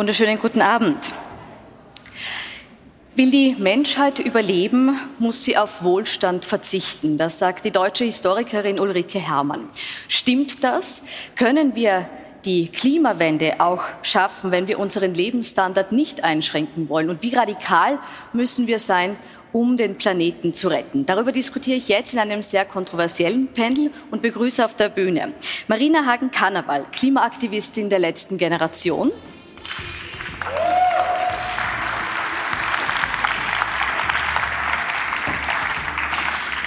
Wunderschönen guten Abend. Will die Menschheit überleben, muss sie auf Wohlstand verzichten. Das sagt die deutsche Historikerin Ulrike Herrmann. Stimmt das? Können wir die Klimawende auch schaffen, wenn wir unseren Lebensstandard nicht einschränken wollen? Und wie radikal müssen wir sein, um den Planeten zu retten? Darüber diskutiere ich jetzt in einem sehr kontroversiellen Panel und begrüße auf der Bühne Marina Hagen-Karneval, Klimaaktivistin der letzten Generation.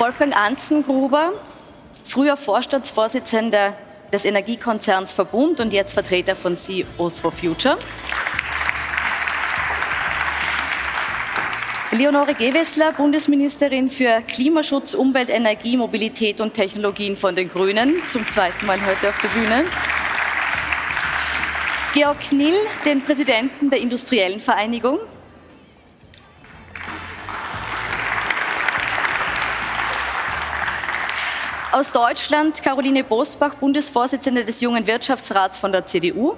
Wolfgang Anzengruber, früher Vorstandsvorsitzender des Energiekonzerns Verbund und jetzt Vertreter von CEOs for Future. Leonore Gewessler, Bundesministerin für Klimaschutz, Umwelt, Energie, Mobilität und Technologien von den Grünen, zum zweiten Mal heute auf der Bühne. Georg Knill, den Präsidenten der Industriellen Vereinigung. Aus Deutschland Caroline Bosbach, Bundesvorsitzende des Jungen Wirtschaftsrats von der CDU.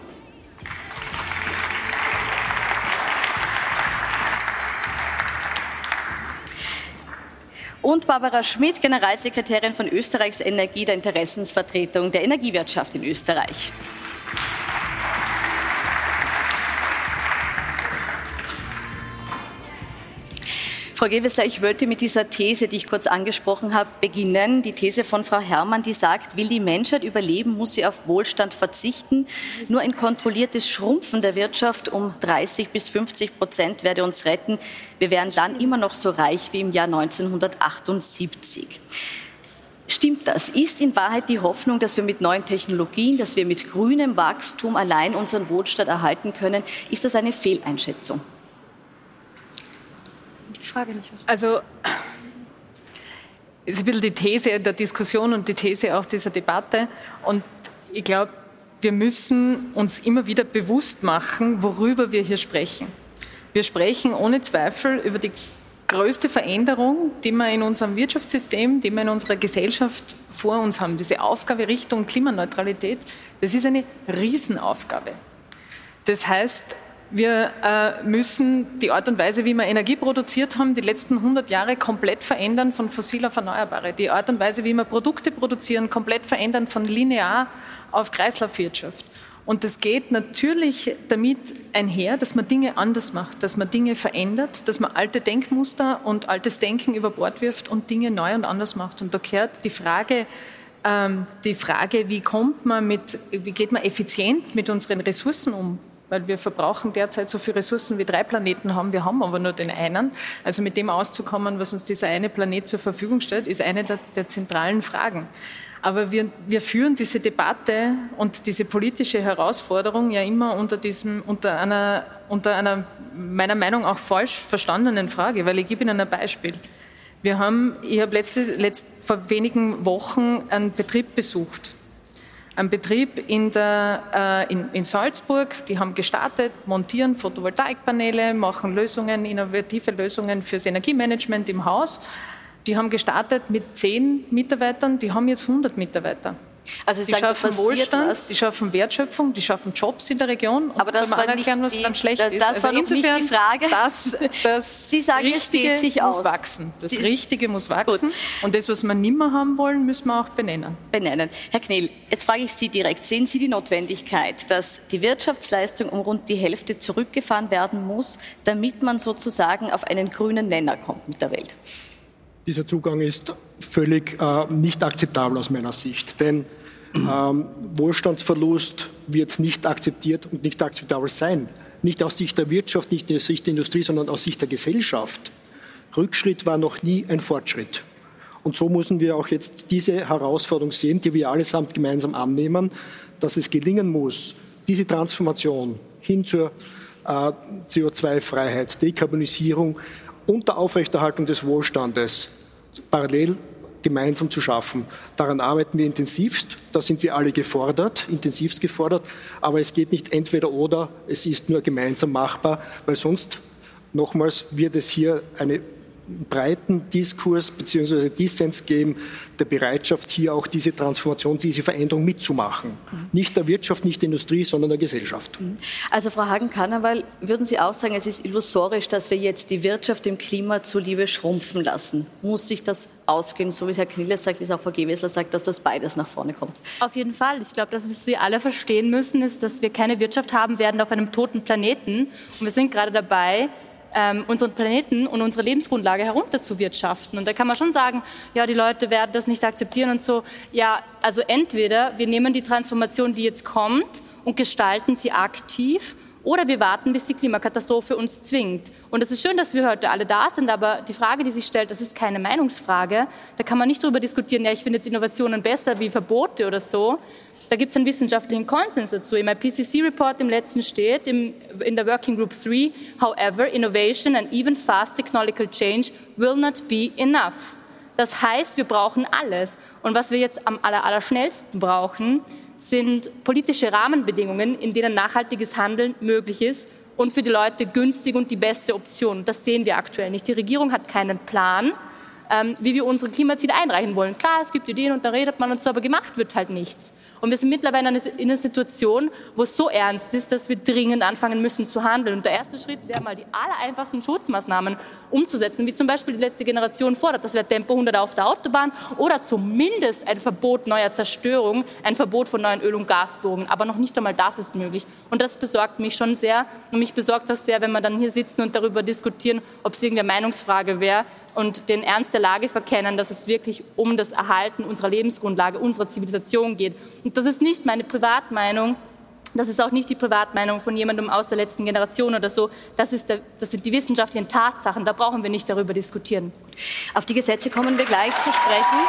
Und Barbara Schmidt, Generalsekretärin von Österreichs Energie der Interessensvertretung der Energiewirtschaft in Österreich. Frau Gewessler, ich wollte mit dieser These, die ich kurz angesprochen habe, beginnen. Die These von Frau Herrmann, die sagt, will die Menschheit überleben, muss sie auf Wohlstand verzichten. Nur ein kontrolliertes Schrumpfen der Wirtschaft um 30 bis 50 Prozent werde uns retten. Wir wären dann immer noch so reich wie im Jahr 1978. Stimmt das? Ist in Wahrheit die Hoffnung, dass wir mit neuen Technologien, dass wir mit grünem Wachstum allein unseren Wohlstand erhalten können, ist das eine Fehleinschätzung? Frage nicht verstanden. Also, es ist ein bisschen die These der Diskussion und die These auch dieser Debatte. Und ich glaube, wir müssen uns immer wieder bewusst machen, worüber wir hier sprechen. Wir sprechen ohne Zweifel über die größte Veränderung, die wir in unserem Wirtschaftssystem, die wir in unserer Gesellschaft vor uns haben. Diese Aufgabe Richtung Klimaneutralität, das ist eine Riesenaufgabe. Das heißt, wir äh, müssen die Art und Weise, wie wir Energie produziert haben, die letzten 100 Jahre komplett verändern von fossil auf erneuerbare. Die Art und Weise, wie wir Produkte produzieren, komplett verändern von linear auf Kreislaufwirtschaft. Und das geht natürlich damit einher, dass man Dinge anders macht, dass man Dinge verändert, dass man alte Denkmuster und altes Denken über Bord wirft und Dinge neu und anders macht. Und da gehört die Frage, ähm, die Frage, wie kommt man mit, wie geht man effizient mit unseren Ressourcen um? Weil wir verbrauchen derzeit so viele Ressourcen wie drei Planeten haben. Wir haben aber nur den einen. Also mit dem auszukommen, was uns dieser eine Planet zur Verfügung stellt, ist eine der, der zentralen Fragen. Aber wir, wir, führen diese Debatte und diese politische Herausforderung ja immer unter, diesem, unter, einer, unter einer meiner Meinung nach auch falsch verstandenen Frage, weil ich gebe Ihnen ein Beispiel. Wir haben, ich habe letzte, letzt, vor wenigen Wochen einen Betrieb besucht ein Betrieb in, der, äh, in, in, Salzburg, die haben gestartet, montieren Photovoltaikpaneele, machen Lösungen, innovative Lösungen fürs Energiemanagement im Haus. Die haben gestartet mit zehn Mitarbeitern, die haben jetzt 100 Mitarbeiter. Also Sie die sagen, schaffen Wohlstand, was? die schaffen Wertschöpfung, die schaffen Jobs in der Region. Aber das war erklären, was die, dann schlecht das ist. Das also war insofern, nicht die Frage. Das, das Sie sagen, Richtige es geht sich muss aus. wachsen. Das Sie Richtige muss wachsen. Gut. Und das, was wir nimmer haben wollen, müssen wir auch benennen. Benennen. Herr Knill, jetzt frage ich Sie direkt. Sehen Sie die Notwendigkeit, dass die Wirtschaftsleistung um rund die Hälfte zurückgefahren werden muss, damit man sozusagen auf einen grünen Nenner kommt mit der Welt? Dieser Zugang ist völlig äh, nicht akzeptabel aus meiner Sicht. Denn ähm, Wohlstandsverlust wird nicht akzeptiert und nicht akzeptabel sein. Nicht aus Sicht der Wirtschaft, nicht aus Sicht der Industrie, sondern aus Sicht der Gesellschaft. Rückschritt war noch nie ein Fortschritt. Und so müssen wir auch jetzt diese Herausforderung sehen, die wir allesamt gemeinsam annehmen, dass es gelingen muss, diese Transformation hin zur äh, CO2-Freiheit, Dekarbonisierung unter Aufrechterhaltung des Wohlstandes parallel gemeinsam zu schaffen. Daran arbeiten wir intensivst, da sind wir alle gefordert, intensivst gefordert, aber es geht nicht entweder oder, es ist nur gemeinsam machbar, weil sonst, nochmals, wird es hier eine breiten Diskurs bzw. Dissens geben, der Bereitschaft, hier auch diese Transformation, diese Veränderung mitzumachen. Mhm. Nicht der Wirtschaft, nicht der Industrie, sondern der Gesellschaft. Mhm. Also Frau Hagen-Karneval, würden Sie auch sagen, es ist illusorisch, dass wir jetzt die Wirtschaft dem Klima zuliebe schrumpfen lassen? Muss sich das ausgehen, so wie Herr Knille sagt, wie es auch Frau Gewessler sagt, dass das beides nach vorne kommt? Auf jeden Fall. Ich glaube, dass was wir alle verstehen müssen, ist, dass wir keine Wirtschaft haben werden auf einem toten Planeten. Und wir sind gerade dabei, ähm, unseren Planeten und unsere Lebensgrundlage herunterzuwirtschaften. Und da kann man schon sagen, ja, die Leute werden das nicht akzeptieren und so. Ja, also entweder wir nehmen die Transformation, die jetzt kommt, und gestalten sie aktiv oder wir warten, bis die Klimakatastrophe uns zwingt. Und es ist schön, dass wir heute alle da sind, aber die Frage, die sich stellt, das ist keine Meinungsfrage. Da kann man nicht darüber diskutieren, ja, ich finde jetzt Innovationen besser wie Verbote oder so, da gibt es einen wissenschaftlichen Konsens dazu. Im IPCC-Report im letzten steht, im, in der Working Group 3, however, innovation and even fast technological change will not be enough. Das heißt, wir brauchen alles. Und was wir jetzt am aller, aller schnellsten brauchen, sind politische Rahmenbedingungen, in denen nachhaltiges Handeln möglich ist und für die Leute günstig und die beste Option. Das sehen wir aktuell nicht. Die Regierung hat keinen Plan, ähm, wie wir unsere Klimaziele einreichen wollen. Klar, es gibt Ideen und da redet man und so, aber gemacht wird halt nichts. Und wir sind mittlerweile in einer Situation, wo es so ernst ist, dass wir dringend anfangen müssen zu handeln. Und der erste Schritt wäre mal die allereinfachsten Schutzmaßnahmen umzusetzen, wie zum Beispiel die letzte Generation fordert. Das wäre Tempo 100 auf der Autobahn oder zumindest ein Verbot neuer Zerstörung, ein Verbot von neuen Öl- und Gasbogen. Aber noch nicht einmal das ist möglich. Und das besorgt mich schon sehr. Und mich besorgt auch sehr, wenn wir dann hier sitzen und darüber diskutieren, ob es irgendeine Meinungsfrage wäre und den Ernst der Lage verkennen, dass es wirklich um das Erhalten unserer Lebensgrundlage, unserer Zivilisation geht. Und das ist nicht meine Privatmeinung, das ist auch nicht die Privatmeinung von jemandem aus der letzten Generation oder so. Das, ist der, das sind die wissenschaftlichen Tatsachen. Da brauchen wir nicht darüber diskutieren. Auf die Gesetze kommen wir gleich zu sprechen.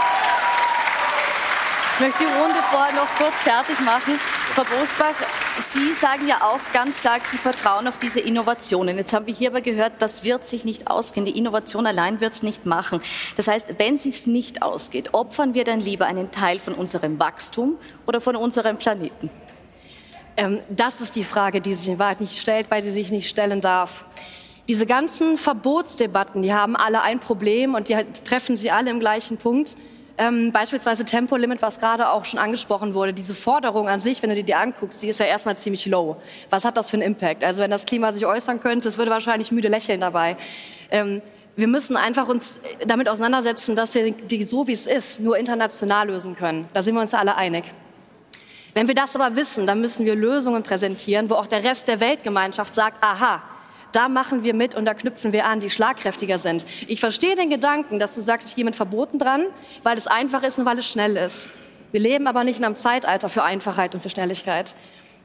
Ich möchte die Runde vorher noch kurz fertig machen. Frau Bosbach, Sie sagen ja auch ganz stark, Sie vertrauen auf diese Innovationen. Jetzt haben wir hier aber gehört, das wird sich nicht ausgehen. Die Innovation allein wird es nicht machen. Das heißt, wenn es sich nicht ausgeht, opfern wir dann lieber einen Teil von unserem Wachstum oder von unserem Planeten? Ähm, das ist die Frage, die sich in Wahrheit nicht stellt, weil sie sich nicht stellen darf. Diese ganzen Verbotsdebatten, die haben alle ein Problem und die treffen sie alle im gleichen Punkt. Ähm, beispielsweise Tempolimit, was gerade auch schon angesprochen wurde. Diese Forderung an sich, wenn du dir die anguckst, die ist ja erstmal ziemlich low. Was hat das für einen Impact? Also wenn das Klima sich äußern könnte, es würde wahrscheinlich müde lächeln dabei. Ähm, wir müssen einfach uns damit auseinandersetzen, dass wir die so wie es ist nur international lösen können. Da sind wir uns alle einig. Wenn wir das aber wissen, dann müssen wir Lösungen präsentieren, wo auch der Rest der Weltgemeinschaft sagt, aha, da machen wir mit und da knüpfen wir an, die schlagkräftiger sind. Ich verstehe den Gedanken, dass du sagst, ich gehe mit Verboten dran, weil es einfach ist und weil es schnell ist. Wir leben aber nicht in einem Zeitalter für Einfachheit und für Schnelligkeit.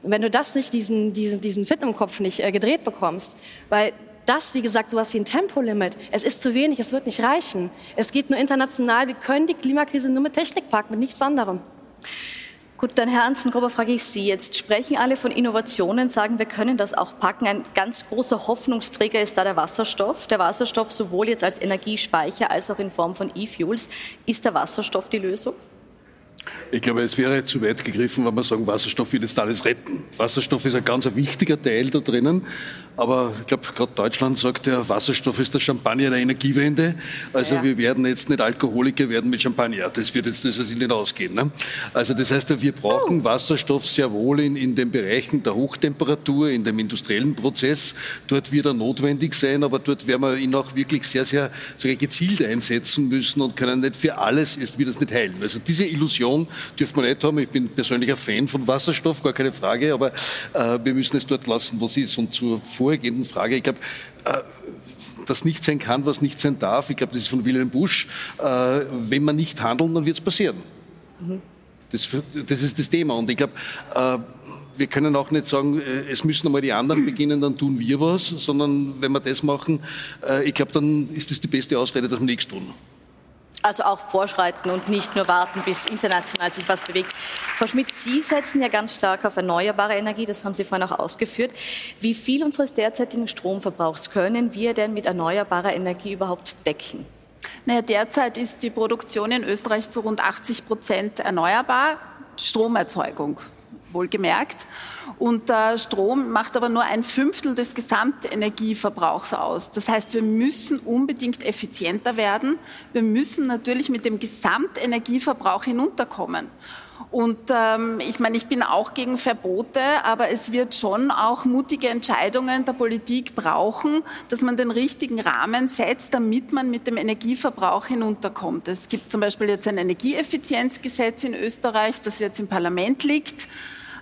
Und wenn du das nicht, diesen, diesen, diesen Fit im Kopf nicht äh, gedreht bekommst, weil das, wie gesagt, sowas wie ein Tempolimit, es ist zu wenig, es wird nicht reichen. Es geht nur international, wir können die Klimakrise nur mit Technik packen, mit nichts anderem. Gut, dann Herr Anzengruber, frage ich Sie jetzt. Sprechen alle von Innovationen, sagen, wir können das auch packen. Ein ganz großer Hoffnungsträger ist da der Wasserstoff. Der Wasserstoff sowohl jetzt als Energiespeicher als auch in Form von E-Fuels. Ist der Wasserstoff die Lösung? Ich glaube, es wäre zu weit gegriffen, wenn wir sagen, Wasserstoff wird jetzt alles retten. Wasserstoff ist ein ganz wichtiger Teil da drinnen. Aber ich glaube, gerade Deutschland sagt ja, Wasserstoff ist der Champagner der Energiewende. Also ja. wir werden jetzt nicht Alkoholiker werden mit Champagner. Das wird jetzt das ist nicht ausgehen. Ne? Also das heißt, wir brauchen oh. Wasserstoff sehr wohl in, in den Bereichen der Hochtemperatur, in dem industriellen Prozess. Dort wird er notwendig sein, aber dort werden wir ihn auch wirklich sehr, sehr sogar gezielt einsetzen müssen und können nicht für alles, ist, wird es nicht heilen. Also diese Illusion dürfen wir nicht haben. Ich bin persönlich ein Fan von Wasserstoff, gar keine Frage, aber äh, wir müssen es dort lassen, wo es ist. Und zur vorhergehenden Frage. Ich glaube, äh, das nicht sein kann, was nicht sein darf. Ich glaube, das ist von Wilhelm Busch. Äh, wenn man nicht handeln, dann wird es passieren. Mhm. Das, das, ist das Thema. Und ich glaube, äh, wir können auch nicht sagen, es müssen einmal die anderen beginnen, dann tun wir was, sondern wenn wir das machen, ich glaube, dann ist das die beste Ausrede, dass wir nichts tun. Also auch vorschreiten und nicht nur warten, bis international sich was bewegt. Frau Schmidt, Sie setzen ja ganz stark auf erneuerbare Energie, das haben Sie vorhin auch ausgeführt. Wie viel unseres derzeitigen Stromverbrauchs können wir denn mit erneuerbarer Energie überhaupt decken? Naja, derzeit ist die Produktion in Österreich zu rund 80 Prozent erneuerbar. Stromerzeugung wohlgemerkt. Und äh, Strom macht aber nur ein Fünftel des Gesamtenergieverbrauchs aus. Das heißt, wir müssen unbedingt effizienter werden. Wir müssen natürlich mit dem Gesamtenergieverbrauch hinunterkommen. Und ähm, ich meine, ich bin auch gegen Verbote, aber es wird schon auch mutige Entscheidungen der Politik brauchen, dass man den richtigen Rahmen setzt, damit man mit dem Energieverbrauch hinunterkommt. Es gibt zum Beispiel jetzt ein Energieeffizienzgesetz in Österreich, das jetzt im Parlament liegt.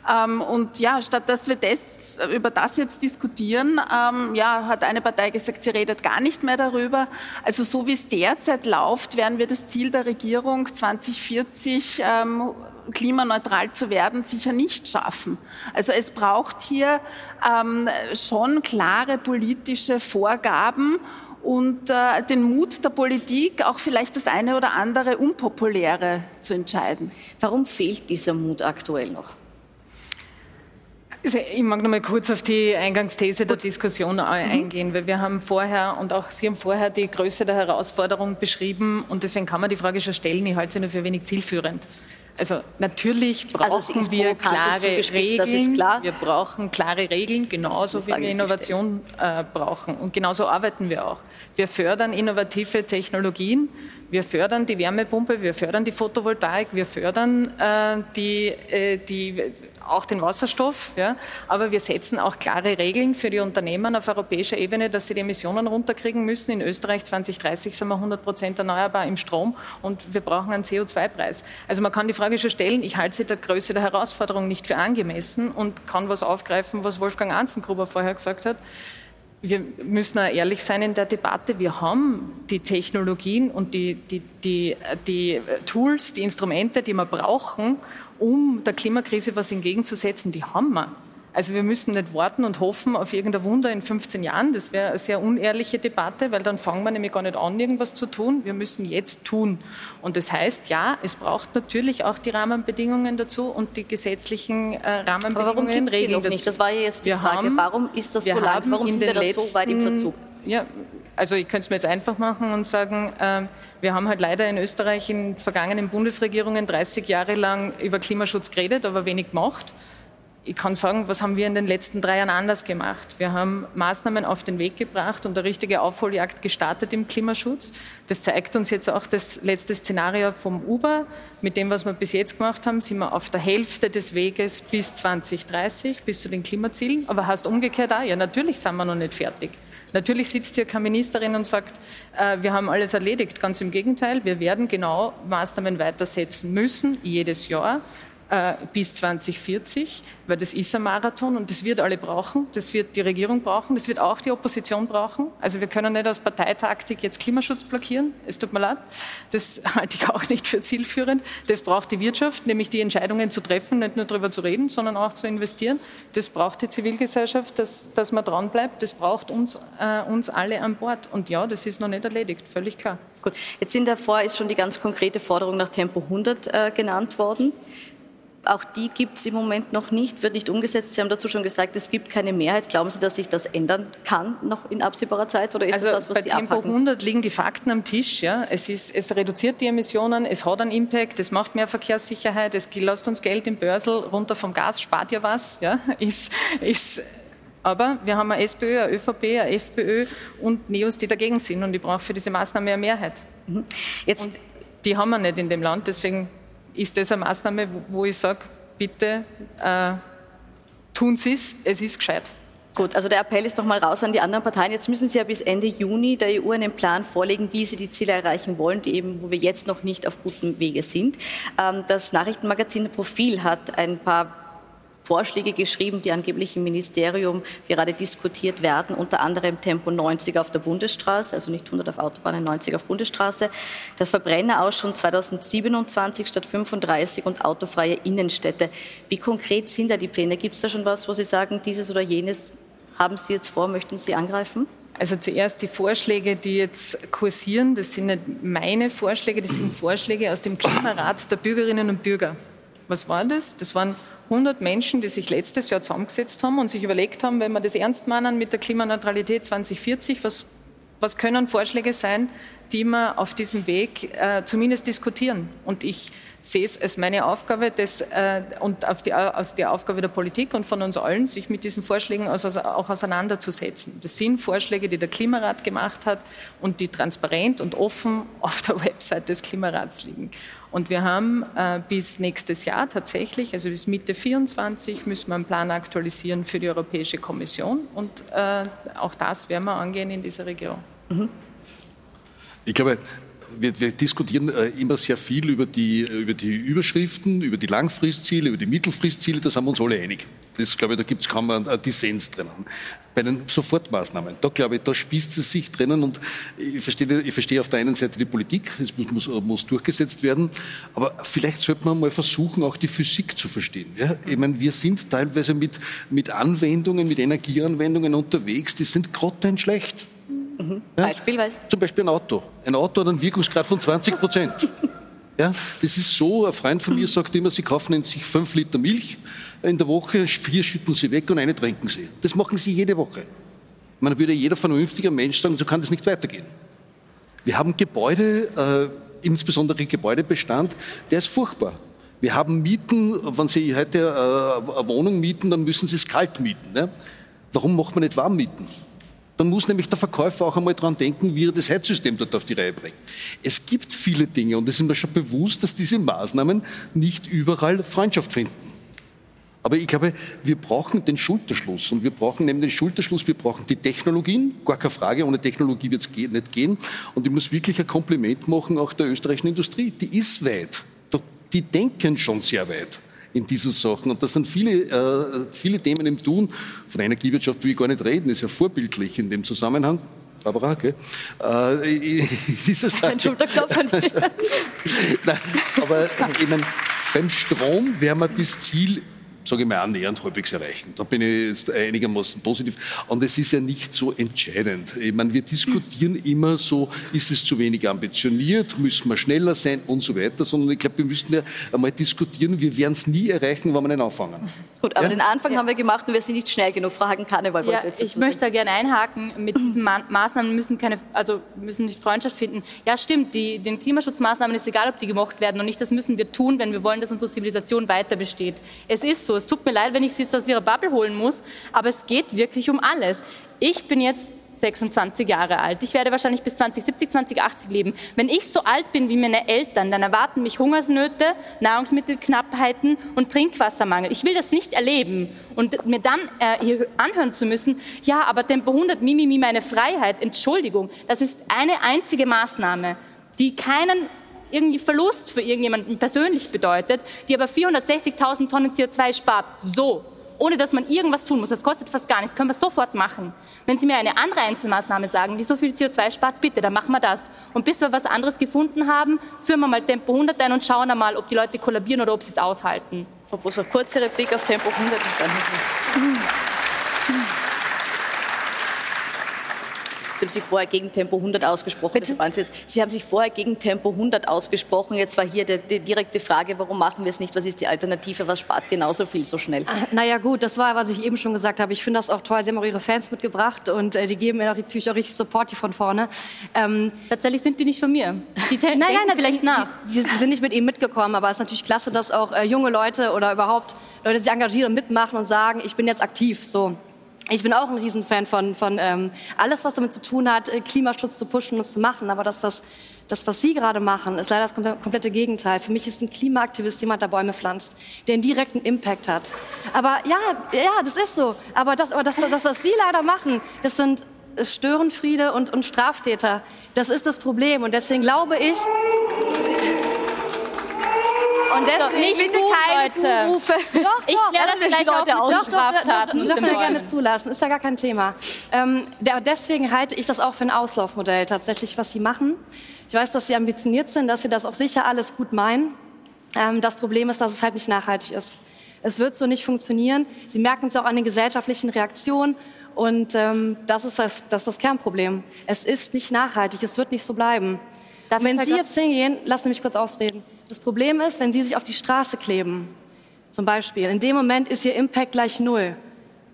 Ähm, und ja, statt dass wir das über das jetzt diskutieren, ähm, ja, hat eine Partei gesagt, sie redet gar nicht mehr darüber. Also so wie es derzeit läuft, werden wir das Ziel der Regierung 2040 ähm, klimaneutral zu werden, sicher nicht schaffen. Also es braucht hier ähm, schon klare politische Vorgaben und äh, den Mut der Politik, auch vielleicht das eine oder andere Unpopuläre zu entscheiden. Warum fehlt dieser Mut aktuell noch? Also ich mag noch mal kurz auf die Eingangsthese der Diskussion mhm. eingehen, weil wir haben vorher und auch Sie haben vorher die Größe der Herausforderung beschrieben und deswegen kann man die Frage schon stellen. Ich halte sie nur für wenig zielführend. Also natürlich also brauchen also wir klare Regeln. Klar. Wir brauchen klare Regeln, genauso wie wir Innovation äh, brauchen. Und genauso arbeiten wir auch. Wir fördern innovative Technologien, wir fördern die Wärmepumpe, wir fördern die Photovoltaik, wir fördern äh, die, äh, die auch den Wasserstoff, ja, aber wir setzen auch klare Regeln für die Unternehmen auf europäischer Ebene, dass sie die Emissionen runterkriegen müssen. In Österreich 2030 sind wir 100 Prozent erneuerbar im Strom und wir brauchen einen CO2-Preis. Also man kann die Frage schon stellen, ich halte sie der Größe der Herausforderung nicht für angemessen und kann was aufgreifen, was Wolfgang Anzengruber vorher gesagt hat wir müssen auch ehrlich sein in der Debatte. Wir haben die Technologien und die, die, die, die Tools, die Instrumente, die wir brauchen, um der Klimakrise was entgegenzusetzen, die haben wir. Also wir müssen nicht warten und hoffen auf irgendein Wunder in 15 Jahren. Das wäre eine sehr unehrliche Debatte, weil dann fangen wir nämlich gar nicht an, irgendwas zu tun. Wir müssen jetzt tun. Und das heißt, ja, es braucht natürlich auch die Rahmenbedingungen dazu und die gesetzlichen äh, Rahmenbedingungen, Aber warum Regeln die noch nicht? Das war ja jetzt die wir Frage. Haben, warum ist das so laut? Warum sind wir da so weit im Verzug? Ja, also ich könnte es mir jetzt einfach machen und sagen, äh, wir haben halt leider in Österreich in vergangenen Bundesregierungen 30 Jahre lang über Klimaschutz geredet, aber wenig gemacht. Ich kann sagen, was haben wir in den letzten drei Jahren anders gemacht? Wir haben Maßnahmen auf den Weg gebracht und eine richtige Aufholjagd gestartet im Klimaschutz. Das zeigt uns jetzt auch das letzte Szenario vom Uber. Mit dem, was wir bis jetzt gemacht haben, sind wir auf der Hälfte des Weges bis 2030, bis zu den Klimazielen. Aber heißt umgekehrt auch, ja, natürlich sind wir noch nicht fertig. Natürlich sitzt hier keine Ministerin und sagt, äh, wir haben alles erledigt. Ganz im Gegenteil, wir werden genau Maßnahmen weitersetzen müssen, jedes Jahr äh, bis 2040, weil das ist ein Marathon und das wird alle brauchen, das wird die Regierung brauchen, das wird auch die Opposition brauchen. Also wir können nicht aus Parteitaktik jetzt Klimaschutz blockieren, es tut mir leid, das halte ich auch nicht für zielführend. Das braucht die Wirtschaft, nämlich die Entscheidungen zu treffen, nicht nur darüber zu reden, sondern auch zu investieren. Das braucht die Zivilgesellschaft, dass, dass man dran bleibt, das braucht uns, äh, uns alle an Bord. Und ja, das ist noch nicht erledigt, völlig klar. Gut, jetzt in der Vor ist schon die ganz konkrete Forderung nach Tempo 100 äh, genannt worden. Auch die gibt es im Moment noch nicht, wird nicht umgesetzt. Sie haben dazu schon gesagt, es gibt keine Mehrheit. Glauben Sie, dass sich das ändern kann noch in absehbarer Zeit? Oder ist also das was bei Sie Tempo abhaken? 100 liegen die Fakten am Tisch. Ja. Es, ist, es reduziert die Emissionen, es hat einen Impact, es macht mehr Verkehrssicherheit, es lässt uns Geld im Börsel runter vom Gas, spart ja was. Ja. Ist, ist, aber wir haben eine SPÖ, eine ÖVP, eine FPÖ und NEOS, die dagegen sind. Und ich brauche für diese Maßnahme eine Mehrheit. Mhm. Jetzt, und die haben wir nicht in dem Land. Deswegen ist das eine Maßnahme, wo ich sage, bitte äh, tun Sie es, es ist gescheit. Gut, also der Appell ist doch mal raus an die anderen Parteien. Jetzt müssen Sie ja bis Ende Juni der EU einen Plan vorlegen, wie Sie die Ziele erreichen wollen, die eben, wo wir jetzt noch nicht auf gutem Wege sind. Ähm, das Nachrichtenmagazin Profil hat ein paar Vorschläge geschrieben, die angeblich im Ministerium gerade diskutiert werden, unter anderem Tempo 90 auf der Bundesstraße, also nicht 100 auf Autobahnen, 90 auf Bundesstraße, das Verbrenner aus schon 2027 statt 35 und autofreie Innenstädte. Wie konkret sind da die Pläne? Gibt es da schon was, wo Sie sagen, dieses oder jenes haben Sie jetzt vor, möchten Sie angreifen? Also zuerst die Vorschläge, die jetzt kursieren, das sind nicht meine Vorschläge, das sind Vorschläge aus dem Klimarat der Bürgerinnen und Bürger. Was war das? Das waren 100 Menschen, die sich letztes Jahr zusammengesetzt haben und sich überlegt haben, wenn wir das ernst meinen mit der Klimaneutralität 2040, was, was können Vorschläge sein, die wir auf diesem Weg äh, zumindest diskutieren. Und ich sehe es als meine Aufgabe das, äh, und die, aus die Aufgabe der Politik und von uns allen, sich mit diesen Vorschlägen auch auseinanderzusetzen. Das sind Vorschläge, die der Klimarat gemacht hat und die transparent und offen auf der Website des Klimarats liegen. Und wir haben äh, bis nächstes Jahr tatsächlich, also bis Mitte 24, müssen wir einen Plan aktualisieren für die Europäische Kommission. Und äh, auch das werden wir angehen in dieser Region. Mhm. Ich glaube, wir, wir diskutieren äh, immer sehr viel über die, über die Überschriften, über die Langfristziele, über die Mittelfristziele, da sind wir uns alle einig. Das, glaube ich, da gibt es kaum einen Dissens drinnen. Bei den Sofortmaßnahmen, da glaube ich, da spießt es sich drinnen und ich verstehe, ich verstehe auf der einen Seite die Politik, es muss, muss, muss durchgesetzt werden, aber vielleicht sollte man mal versuchen, auch die Physik zu verstehen. Ja? Ich meine, wir sind teilweise mit, mit Anwendungen, mit Energieanwendungen unterwegs, die sind grottenschlecht. Mhm. Ja? Beispielsweise? Zum Beispiel ein Auto. Ein Auto hat einen Wirkungsgrad von 20 Prozent. ja? Das ist so, ein Freund von mir sagt immer, sie kaufen sich fünf Liter Milch in der Woche, vier schütten sie weg und eine trinken sie. Das machen sie jede Woche. Man würde jeder vernünftige Mensch sagen, so kann das nicht weitergehen. Wir haben Gebäude, äh, insbesondere Gebäudebestand, der ist furchtbar. Wir haben Mieten, wenn Sie heute äh, eine Wohnung mieten, dann müssen Sie es kalt mieten. Ne? Warum macht man nicht warm mieten? Dann muss nämlich der Verkäufer auch einmal dran denken, wie er das Heizsystem dort auf die Reihe bringt. Es gibt viele Dinge und es ist mir schon bewusst, dass diese Maßnahmen nicht überall Freundschaft finden. Aber ich glaube, wir brauchen den Schulterschluss und wir brauchen neben den Schulterschluss, wir brauchen die Technologien, gar keine Frage, ohne Technologie wird es nicht gehen. Und ich muss wirklich ein Kompliment machen auch der österreichischen Industrie. Die ist weit. Die denken schon sehr weit in diesen Sachen. Und das sind viele, äh, viele Themen im Tun. Von Energiewirtschaft will ich gar nicht reden, ist ja vorbildlich in dem Zusammenhang. Barbara, okay. Äh, diese Sache. Ein Schulterklopf an Nein, aber ich meine, beim Strom werden wir das Ziel sage ich mal, annähernd halbwegs erreichen. Da bin ich jetzt einigermaßen positiv. Und es ist ja nicht so entscheidend. Ich meine, wir diskutieren immer so, ist es zu wenig ambitioniert, müssen wir schneller sein und so weiter, sondern ich glaube, wir müssten ja einmal diskutieren, wir werden es nie erreichen, wenn wir nicht anfangen. Gut, aber ja? den Anfang ja. haben wir gemacht und wir sind nicht schnell genug. Frau Hagen-Karneval ja, Ich möchte da gerne einhaken. Mit diesen Ma Maßnahmen müssen, keine, also müssen nicht Freundschaft finden. Ja, stimmt, die, den Klimaschutzmaßnahmen ist egal, ob die gemocht werden und nicht das müssen wir tun, wenn wir wollen, dass unsere Zivilisation weiter besteht. Es ist so, es tut mir leid, wenn ich Sie jetzt aus Ihrer Bubble holen muss, aber es geht wirklich um alles. Ich bin jetzt 26 Jahre alt. Ich werde wahrscheinlich bis 2070, 2080 leben. Wenn ich so alt bin wie meine Eltern, dann erwarten mich Hungersnöte, Nahrungsmittelknappheiten und Trinkwassermangel. Ich will das nicht erleben und mir dann äh, hier anhören zu müssen, ja, aber Tempo 100, Mimimi, mi, meine Freiheit, Entschuldigung, das ist eine einzige Maßnahme, die keinen irgendwie Verlust für irgendjemanden persönlich bedeutet, die aber 460.000 Tonnen CO2 spart. So, ohne dass man irgendwas tun muss. Das kostet fast gar nichts, können wir sofort machen. Wenn Sie mir eine andere Einzelmaßnahme sagen, die so viel CO2 spart, bitte, dann machen wir das. Und bis wir was anderes gefunden haben, führen wir mal Tempo 100 ein und schauen einmal, ob die Leute kollabieren oder ob sie es aushalten. Frau Professor, kurze Replik auf Tempo 100. Sie haben sich vorher gegen Tempo 100 ausgesprochen. Bitte? Sie, Sie, haben sich vorher gegen Tempo 100 ausgesprochen. Jetzt war hier die, die direkte Frage, warum machen wir es nicht? Was ist die Alternative? Was spart genauso viel so schnell? Ah, naja gut, das war, was ich eben schon gesagt habe. Ich finde das auch toll. Sie haben auch Ihre Fans mitgebracht und äh, die geben mir natürlich auch richtig Support hier von vorne. Ähm, Tatsächlich sind die nicht von mir. Die nein, nein, nein, vielleicht nach. Die, die, sind nicht mit Ihnen mitgekommen, aber es ist natürlich klasse, dass auch äh, junge Leute oder überhaupt Leute sich engagieren und mitmachen und sagen, ich bin jetzt aktiv. So. Ich bin auch ein Riesenfan von, von ähm, alles, was damit zu tun hat, äh, Klimaschutz zu pushen und zu machen. Aber das, was, das, was Sie gerade machen, ist leider das komplette Gegenteil. Für mich ist ein Klimaaktivist jemand, der Bäume pflanzt, der einen direkten Impact hat. Aber ja, ja, das ist so. Aber das, aber das, das was Sie leider machen, das sind Störenfriede und, und Straftäter. Das ist das Problem. Und deswegen glaube ich, und deswegen nicht bitte gut, keine Buhrufe. Doch, ich kläre das gleich Leute aus Straftaten. Doch, doch, doch, gerne zulassen. Ist ja gar kein Thema. Ähm, deswegen halte ich das auch für ein Auslaufmodell tatsächlich, was Sie machen. Ich weiß, dass Sie ambitioniert sind, dass Sie das auch sicher alles gut meinen. Ähm, das Problem ist, dass es halt nicht nachhaltig ist. Es wird so nicht funktionieren. Sie merken es auch an den gesellschaftlichen Reaktionen. Und ähm, das, ist das, das ist das Kernproblem. Es ist nicht nachhaltig. Es wird nicht so bleiben. Darf wenn Sie jetzt hingehen, lassen Sie mich kurz ausreden. Das Problem ist, wenn Sie sich auf die Straße kleben, zum Beispiel, in dem Moment ist Ihr Impact gleich null.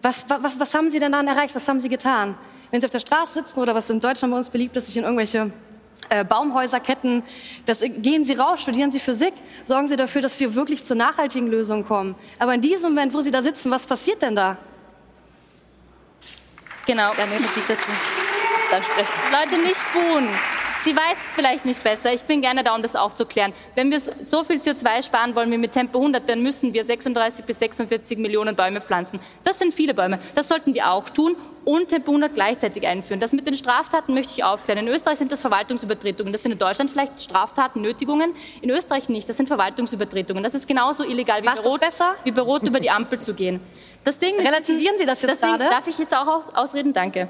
Was, was, was haben Sie denn dann erreicht? Was haben Sie getan? Wenn Sie auf der Straße sitzen oder was in Deutschland bei uns beliebt ist, sich in irgendwelche äh, Baumhäuserketten. Das, gehen Sie raus, studieren Sie Physik, sorgen Sie dafür, dass wir wirklich zu nachhaltigen Lösungen kommen. Aber in diesem Moment, wo Sie da sitzen, was passiert denn da? Genau. Dann sprechen. Leute, nicht buhen. Sie weiß es vielleicht nicht besser. Ich bin gerne da, um das aufzuklären. Wenn wir so viel CO2 sparen wollen wie mit Tempo 100, dann müssen wir 36 bis 46 Millionen Bäume pflanzen. Das sind viele Bäume. Das sollten wir auch tun und Tempo 100 gleichzeitig einführen. Das mit den Straftaten möchte ich aufklären. In Österreich sind das Verwaltungsübertretungen. Das sind in Deutschland vielleicht Straftaten, Nötigungen. In Österreich nicht. Das sind Verwaltungsübertretungen. Das ist genauso illegal wie, bei Rot, besser? wie bei Rot über die Ampel zu gehen. Das Ding, Relativieren Sie das jetzt das Ding, gerade? Darf ich jetzt auch ausreden? Danke.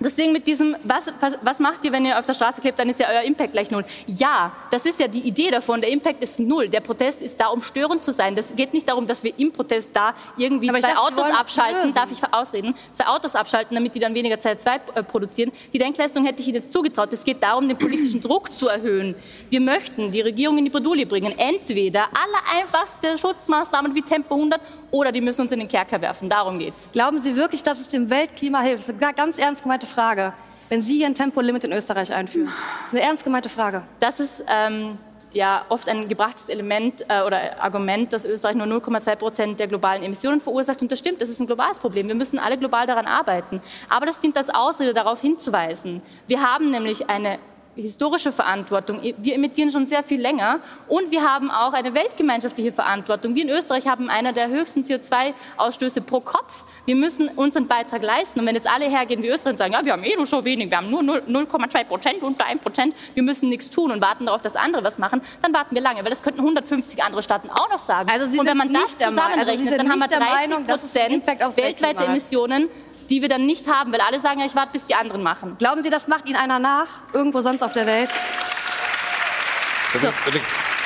Das Ding mit diesem, was, was macht ihr, wenn ihr auf der Straße klebt, dann ist ja euer Impact gleich null. Ja, das ist ja die Idee davon. Der Impact ist null. Der Protest ist da, um störend zu sein. Das geht nicht darum, dass wir im Protest da irgendwie zwei dachte, Autos abschalten. Darf ich ausreden? Zwei Autos abschalten, damit die dann weniger CO2 äh, produzieren. Die Denkleistung hätte ich Ihnen jetzt zugetraut. Es geht darum, den politischen Druck zu erhöhen. Wir möchten die Regierung in die Bredouille bringen. Entweder alle einfachste Schutzmaßnahmen wie Tempo 100 oder die müssen uns in den Kerker werfen. Darum geht's. Glauben Sie wirklich, dass es dem Weltklima hilft? Das ist eine ganz ernst gemeinte Frage. Wenn Sie hier ein Tempolimit in Österreich einführen, das ist eine ernst gemeinte Frage. Das ist ähm, ja oft ein gebrachtes Element äh, oder Argument, dass Österreich nur 0,2 Prozent der globalen Emissionen verursacht. Und das stimmt, das ist ein globales Problem. Wir müssen alle global daran arbeiten. Aber das dient als Ausrede, darauf hinzuweisen. Wir haben nämlich eine historische Verantwortung. Wir emittieren schon sehr viel länger und wir haben auch eine weltgemeinschaftliche Verantwortung. Wir in Österreich haben einer der höchsten CO2-Ausstöße pro Kopf. Wir müssen unseren Beitrag leisten. Und wenn jetzt alle hergehen wie Österreich und sagen, ja, wir haben eh nur so wenig, wir haben nur 0,2 Prozent, unter 1 Prozent, wir müssen nichts tun und warten darauf, dass andere was machen, dann warten wir lange, weil das könnten 150 andere Staaten auch noch sagen. Also Sie und wenn man das zusammenrechnet, also dann haben wir 30 Prozent weltweite Emissionen die wir dann nicht haben, weil alle sagen, ja, ich warte, bis die anderen machen. Glauben Sie, das macht Ihnen einer nach, irgendwo sonst auf der Welt? So.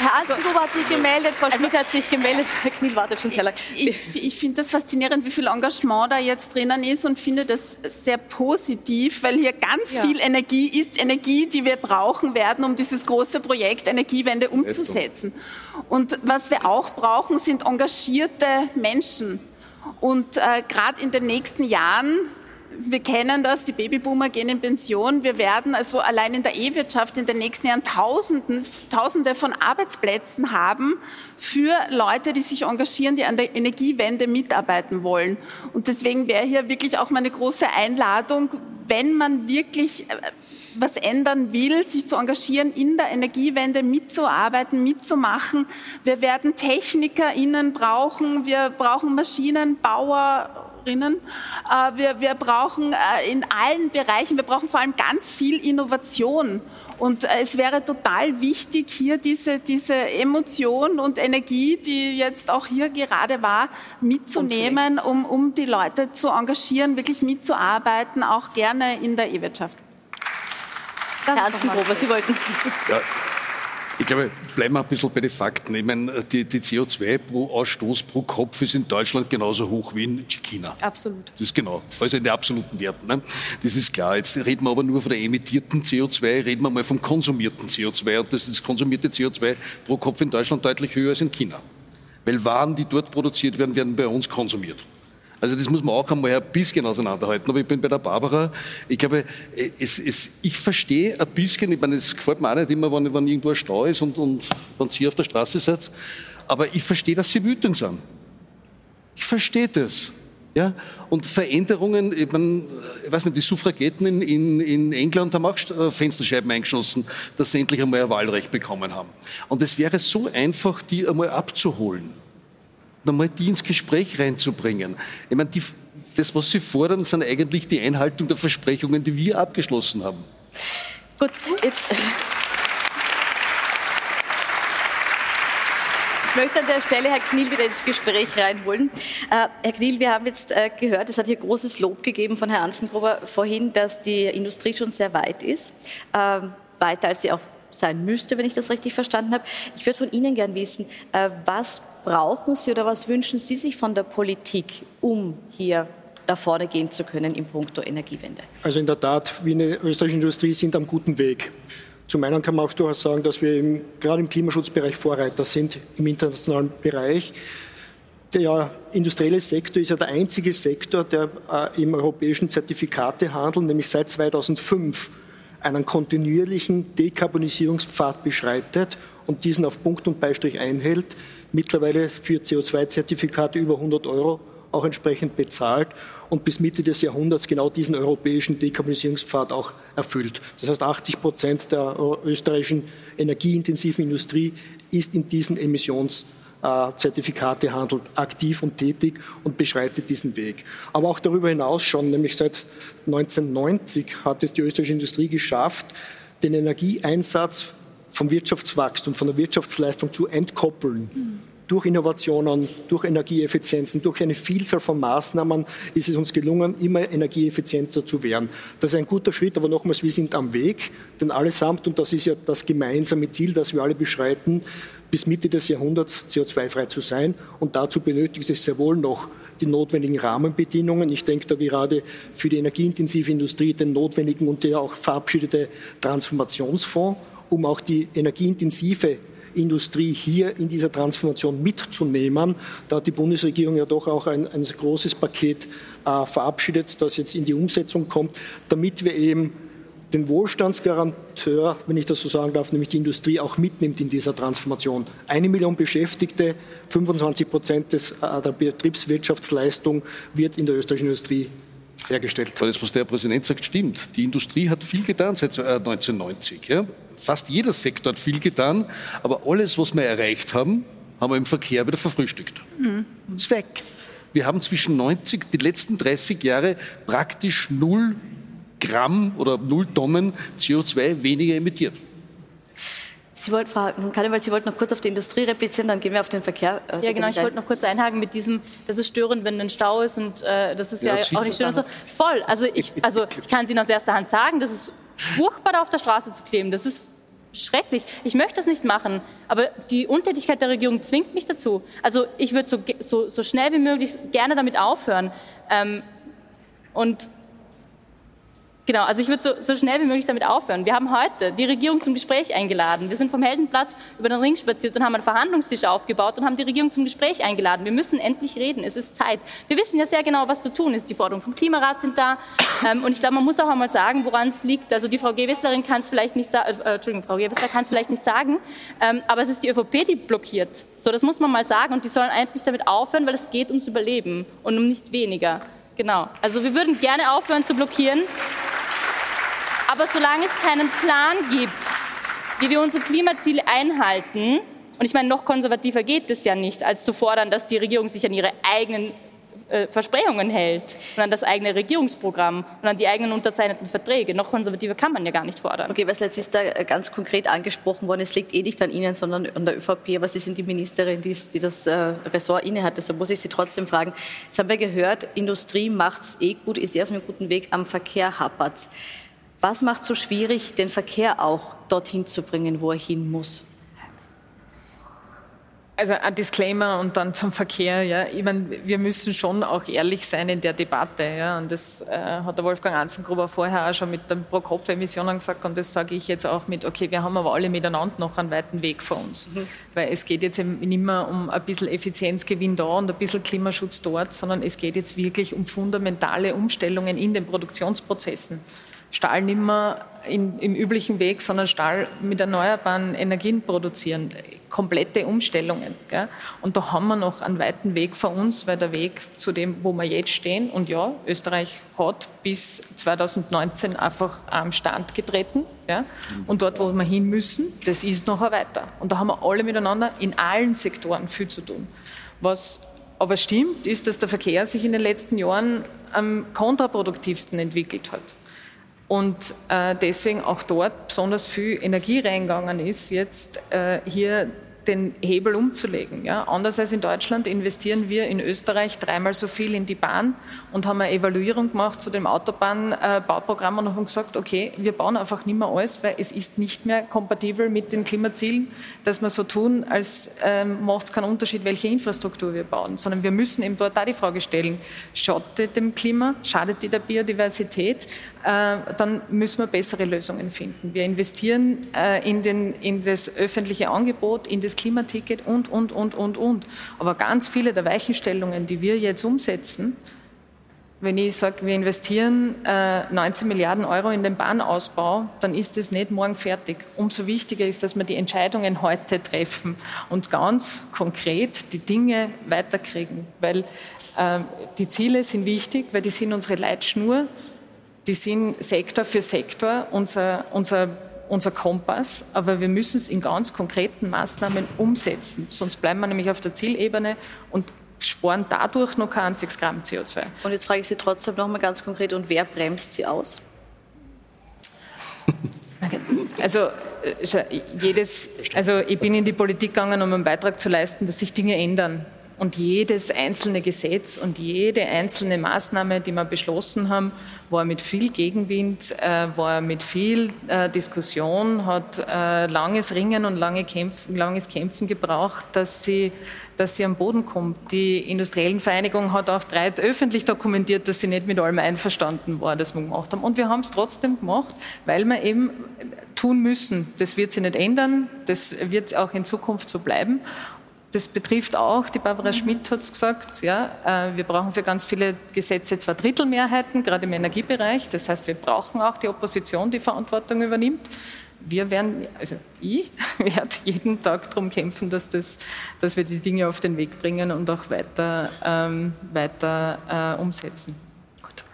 Herr Alstengruber hat sich gemeldet, Frau Schmidt hat sich gemeldet, Herr Kniel wartet schon sehr lange. Ich, ich finde das faszinierend, wie viel Engagement da jetzt drinnen ist und finde das sehr positiv, weil hier ganz ja. viel Energie ist, Energie, die wir brauchen werden, um dieses große Projekt Energiewende umzusetzen. Und was wir auch brauchen, sind engagierte Menschen. Und äh, gerade in den nächsten Jahren, wir kennen das, die Babyboomer gehen in Pension. Wir werden also allein in der E-Wirtschaft in den nächsten Jahren Tausenden, Tausende von Arbeitsplätzen haben für Leute, die sich engagieren, die an der Energiewende mitarbeiten wollen. Und deswegen wäre hier wirklich auch meine große Einladung, wenn man wirklich äh, was ändern will, sich zu engagieren, in der Energiewende mitzuarbeiten, mitzumachen. Wir werden TechnikerInnen brauchen, wir brauchen Maschinenbauerinnen, äh, wir, wir brauchen äh, in allen Bereichen, wir brauchen vor allem ganz viel Innovation. Und äh, es wäre total wichtig, hier diese, diese Emotion und Energie, die jetzt auch hier gerade war, mitzunehmen, um, um die Leute zu engagieren, wirklich mitzuarbeiten, auch gerne in der E-Wirtschaft. Herr Anzengruber, Sie wollten. Ja. Ich glaube, bleiben wir ein bisschen bei den Fakten. Ich meine, die, die CO2-Ausstoß pro Kopf ist in Deutschland genauso hoch wie in China. Absolut. Das ist genau, also in den absoluten Werten. Ne? Das ist klar. Jetzt reden wir aber nur von der emittierten CO2, reden wir mal vom konsumierten CO2. Und das, das konsumierte CO2 pro Kopf in Deutschland deutlich höher als in China. Weil Waren, die dort produziert werden, werden bei uns konsumiert. Also das muss man auch einmal ein bisschen auseinanderhalten. Aber ich bin bei der Barbara, ich glaube, es, es, ich verstehe ein bisschen, ich meine, es gefällt mir auch nicht immer, wenn, wenn irgendwo ein Stau ist und, und wenn Sie auf der Straße seid, aber ich verstehe, dass Sie wütend sind. Ich verstehe das. Ja? Und Veränderungen, ich, meine, ich weiß nicht, die Suffragetten in, in, in England haben auch äh, Fensterscheiben eingeschossen, dass sie endlich einmal ein Wahlrecht bekommen haben. Und es wäre so einfach, die einmal abzuholen nochmal die ins Gespräch reinzubringen. Ich meine, die, das, was Sie fordern, sind eigentlich die Einhaltung der Versprechungen, die wir abgeschlossen haben. Gut, jetzt. Ich möchte an der Stelle Herr Kniel wieder ins Gespräch reinholen. Äh, Herr Kniel, wir haben jetzt äh, gehört, es hat hier großes Lob gegeben von Herrn Anzengruber vorhin, dass die Industrie schon sehr weit ist, äh, weiter als sie auch sein müsste, wenn ich das richtig verstanden habe. Ich würde von Ihnen gern wissen, äh, was brauchen Sie oder was wünschen Sie sich von der Politik, um hier da vorne gehen zu können im Punkto Energiewende? Also in der Tat, wir in der österreichischen Industrie sind am guten Weg. Zum einen kann man auch durchaus sagen, dass wir im, gerade im Klimaschutzbereich Vorreiter sind im internationalen Bereich. Der industrielle Sektor ist ja der einzige Sektor, der äh, im europäischen Zertifikatehandel, nämlich seit 2005, einen kontinuierlichen Dekarbonisierungspfad beschreitet und diesen auf Punkt und Beistrich einhält, mittlerweile für CO2-Zertifikate über 100 Euro auch entsprechend bezahlt und bis Mitte des Jahrhunderts genau diesen europäischen Dekarbonisierungspfad auch erfüllt. Das heißt, 80 Prozent der österreichischen energieintensiven Industrie ist in diesen Emissionszertifikatehandel aktiv und tätig und beschreitet diesen Weg. Aber auch darüber hinaus schon, nämlich seit 1990 hat es die österreichische Industrie geschafft, den Energieeinsatz vom Wirtschaftswachstum, von der Wirtschaftsleistung zu entkoppeln. Mhm durch Innovationen, durch Energieeffizienzen, durch eine Vielzahl von Maßnahmen ist es uns gelungen, immer energieeffizienter zu werden. Das ist ein guter Schritt, aber nochmals, wir sind am Weg, denn allesamt, und das ist ja das gemeinsame Ziel, das wir alle beschreiten, bis Mitte des Jahrhunderts CO2-frei zu sein. Und dazu benötigt es sehr wohl noch die notwendigen Rahmenbedingungen. Ich denke da gerade für die energieintensive Industrie den notwendigen und der auch verabschiedete Transformationsfonds, um auch die energieintensive Industrie hier in dieser Transformation mitzunehmen. Da hat die Bundesregierung ja doch auch ein, ein großes Paket äh, verabschiedet, das jetzt in die Umsetzung kommt, damit wir eben den Wohlstandsgaranteur, wenn ich das so sagen darf, nämlich die Industrie auch mitnimmt in dieser Transformation. Eine Million Beschäftigte, 25 Prozent des, äh, der Betriebswirtschaftsleistung wird in der österreichischen Industrie hergestellt. Aber das, was der Präsident sagt, stimmt. Die Industrie hat viel getan seit 1990. Äh, ja? fast jeder Sektor hat viel getan, aber alles, was wir erreicht haben, haben wir im Verkehr wieder verfrühstückt. Mhm. Ist weg. Wir haben zwischen 90, die letzten 30 Jahre praktisch null Gramm oder null Tonnen CO2 weniger emittiert. Sie wollten, Frau Kannewald, Sie wollten noch kurz auf die Industrie replizieren, dann gehen wir auf den Verkehr. Äh, ja, genau, ich wollte noch kurz einhaken mit diesem, das ist störend, wenn ein Stau ist und äh, das ist ja, ja auch nicht schön und so. Voll, also ich, also ich kann es Ihnen aus erster Hand sagen, das ist furchtbar, da auf der Straße zu kleben. Das ist schrecklich. Ich möchte das nicht machen, aber die Untätigkeit der Regierung zwingt mich dazu. Also ich würde so, so, so schnell wie möglich gerne damit aufhören. Ähm, und Genau, also ich würde so, so, schnell wie möglich damit aufhören. Wir haben heute die Regierung zum Gespräch eingeladen. Wir sind vom Heldenplatz über den Ring spaziert und haben einen Verhandlungstisch aufgebaut und haben die Regierung zum Gespräch eingeladen. Wir müssen endlich reden. Es ist Zeit. Wir wissen ja sehr genau, was zu tun ist. Die Forderungen vom Klimarat sind da. Ähm, und ich glaube, man muss auch einmal sagen, woran es liegt. Also die Frau Gewesslerin kann es vielleicht nicht sagen, äh, Entschuldigung, Frau Gewessler kann es vielleicht nicht sagen, ähm, aber es ist die ÖVP, die blockiert. So, das muss man mal sagen. Und die sollen endlich damit aufhören, weil es geht ums Überleben und um nicht weniger. Genau. Also wir würden gerne aufhören zu blockieren. Aber solange es keinen Plan gibt, wie wir unsere Klimaziele einhalten, und ich meine, noch konservativer geht es ja nicht, als zu fordern, dass die Regierung sich an ihre eigenen äh, Versprechungen hält und an das eigene Regierungsprogramm und an die eigenen unterzeichneten Verträge. Noch konservativer kann man ja gar nicht fordern. Okay, was jetzt ist da äh, ganz konkret angesprochen worden, es liegt eh nicht an Ihnen, sondern an der ÖVP, aber Sie sind die Ministerin, die, die das äh, Ressort innehat, deshalb muss ich Sie trotzdem fragen. Jetzt haben wir gehört, Industrie macht es eh gut, ist eh auf einem guten Weg, am Verkehr hapert es. Was macht so schwierig, den Verkehr auch dorthin zu bringen, wo er hin muss? Also ein Disclaimer und dann zum Verkehr. Ja. Ich meine, wir müssen schon auch ehrlich sein in der Debatte. Ja. Und das äh, hat der Wolfgang Anzengruber vorher auch schon mit den Pro-Kopf-Emissionen gesagt. Und das sage ich jetzt auch mit, okay, wir haben aber alle miteinander noch einen weiten Weg vor uns. Mhm. Weil es geht jetzt eben nicht mehr um ein bisschen Effizienzgewinn da und ein bisschen Klimaschutz dort, sondern es geht jetzt wirklich um fundamentale Umstellungen in den Produktionsprozessen. Stahl nicht mehr in, im üblichen Weg, sondern Stahl mit erneuerbaren Energien produzieren. Komplette Umstellungen. Ja. Und da haben wir noch einen weiten Weg vor uns, weil der Weg zu dem, wo wir jetzt stehen, und ja, Österreich hat bis 2019 einfach am Stand getreten. Ja. Und dort, wo wir hin müssen, das ist noch weiter. Und da haben wir alle miteinander in allen Sektoren viel zu tun. Was aber stimmt, ist, dass der Verkehr sich in den letzten Jahren am kontraproduktivsten entwickelt hat und äh, deswegen auch dort besonders viel Energie reingegangen ist, jetzt äh, hier den Hebel umzulegen. Ja. Anders als in Deutschland investieren wir in Österreich dreimal so viel in die Bahn und haben eine Evaluierung gemacht zu dem Autobahnbauprogramm und haben gesagt, okay, wir bauen einfach nicht mehr alles, weil es ist nicht mehr kompatibel mit den Klimazielen, dass wir so tun, als ähm, macht es keinen Unterschied, welche Infrastruktur wir bauen, sondern wir müssen eben dort auch die Frage stellen, schadet dem Klima, schadet die der Biodiversität, äh, dann müssen wir bessere Lösungen finden. Wir investieren äh, in, den, in das öffentliche Angebot, in das Klimaticket und, und, und, und, und. Aber ganz viele der Weichenstellungen, die wir jetzt umsetzen, Wenn ich sage, wir investieren äh, 19 Milliarden Euro in den Bahnausbau, dann ist es nicht morgen fertig. Umso wichtiger ist, dass wir die Entscheidungen heute treffen und ganz konkret die Dinge weiterkriegen. Weil äh, die Ziele sind wichtig, weil die sind unsere Leitschnur, die sind Sektor für Sektor unser, unser, unser Kompass, aber wir müssen es in ganz konkreten Maßnahmen umsetzen. Sonst bleiben wir nämlich auf der Zielebene und sparen dadurch noch kein einziges Gramm CO2. Und jetzt frage ich Sie trotzdem noch mal ganz konkret, und wer bremst Sie aus? Also, äh, jedes, also ich bin in die Politik gegangen, um einen Beitrag zu leisten, dass sich Dinge ändern. Und jedes einzelne Gesetz und jede einzelne Maßnahme, die wir beschlossen haben, war mit viel Gegenwind, äh, war mit viel äh, Diskussion, hat äh, langes Ringen und lange Kämpfen, langes Kämpfen gebraucht, dass sie dass sie am Boden kommt. Die Industriellen Vereinigung hat auch breit öffentlich dokumentiert, dass sie nicht mit allem einverstanden war, das wir gemacht haben. Und wir haben es trotzdem gemacht, weil wir eben tun müssen. Das wird sich nicht ändern, das wird auch in Zukunft so bleiben. Das betrifft auch, die Barbara Schmidt hat es gesagt, ja, äh, wir brauchen für ganz viele Gesetze zwei Drittel Mehrheiten, gerade im Energiebereich. Das heißt, wir brauchen auch die Opposition, die Verantwortung übernimmt. Wir werden, also ich werde jeden Tag darum kämpfen, dass, das, dass wir die Dinge auf den Weg bringen und auch weiter, ähm, weiter äh, umsetzen. Gut.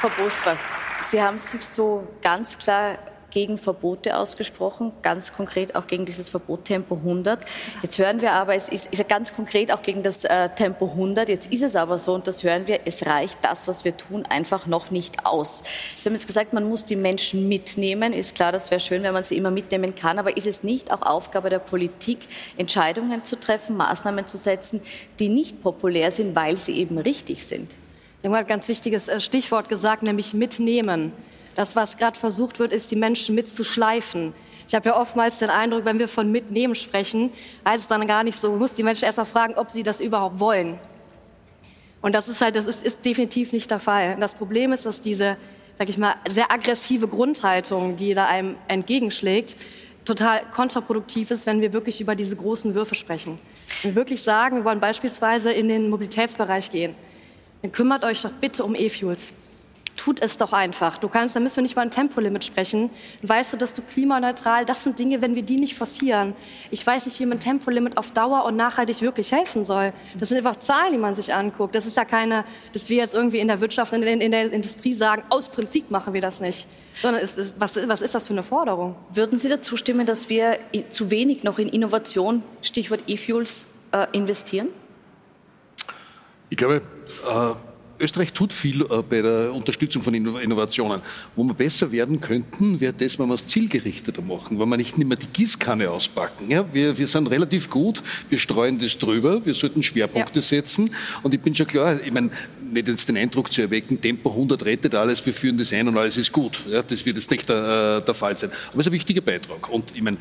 Frau Bosbach, Sie haben sich so ganz klar gegen Verbote ausgesprochen, ganz konkret auch gegen dieses Verbot Tempo 100. Jetzt hören wir aber, es ist, ist ja ganz konkret auch gegen das äh, Tempo 100. Jetzt ist es aber so, und das hören wir, es reicht das, was wir tun, einfach noch nicht aus. Sie haben jetzt gesagt, man muss die Menschen mitnehmen. Ist klar, das wäre schön, wenn man sie immer mitnehmen kann. Aber ist es nicht auch Aufgabe der Politik, Entscheidungen zu treffen, Maßnahmen zu setzen, die nicht populär sind, weil sie eben richtig sind? Sie haben ein ganz wichtiges äh, Stichwort gesagt, nämlich mitnehmen. Das, was gerade versucht wird, ist, die Menschen mitzuschleifen. Ich habe ja oftmals den Eindruck, wenn wir von mitnehmen sprechen, heißt es dann gar nicht so, man muss die Menschen erst mal fragen, ob sie das überhaupt wollen. Und das ist halt, das ist, ist definitiv nicht der Fall. Und das Problem ist, dass diese, sag ich mal, sehr aggressive Grundhaltung, die da einem entgegenschlägt, total kontraproduktiv ist, wenn wir wirklich über diese großen Würfe sprechen. Wenn wir wirklich sagen, wir wollen beispielsweise in den Mobilitätsbereich gehen, dann kümmert euch doch bitte um E-Fuels. Tut es doch einfach. Du kannst, da müssen wir nicht mal ein Tempolimit sprechen. Dann weißt du, dass du klimaneutral, das sind Dinge, wenn wir die nicht forcieren. Ich weiß nicht, wie man Tempolimit auf Dauer und nachhaltig wirklich helfen soll. Das sind einfach Zahlen, die man sich anguckt. Das ist ja keine, dass wir jetzt irgendwie in der Wirtschaft, in, in, in der Industrie sagen, aus Prinzip machen wir das nicht. Sondern es ist, was, was ist das für eine Forderung? Würden Sie dazu stimmen, dass wir zu wenig noch in Innovation, Stichwort E-Fuels, äh, investieren? Ich glaube, Österreich tut viel äh, bei der Unterstützung von Innovationen. Wo wir besser werden könnten, wäre das, wenn wir es zielgerichteter machen, wenn wir nicht mehr die Gießkanne auspacken. Ja, wir, wir sind relativ gut, wir streuen das drüber, wir sollten Schwerpunkte ja. setzen. Und ich bin schon klar, ich meine, nicht jetzt den Eindruck zu erwecken, Tempo 100 rettet alles, wir führen das ein und alles ist gut. Ja, das wird jetzt nicht der, äh, der Fall sein. Aber es ist ein wichtiger Beitrag. Und ich meine,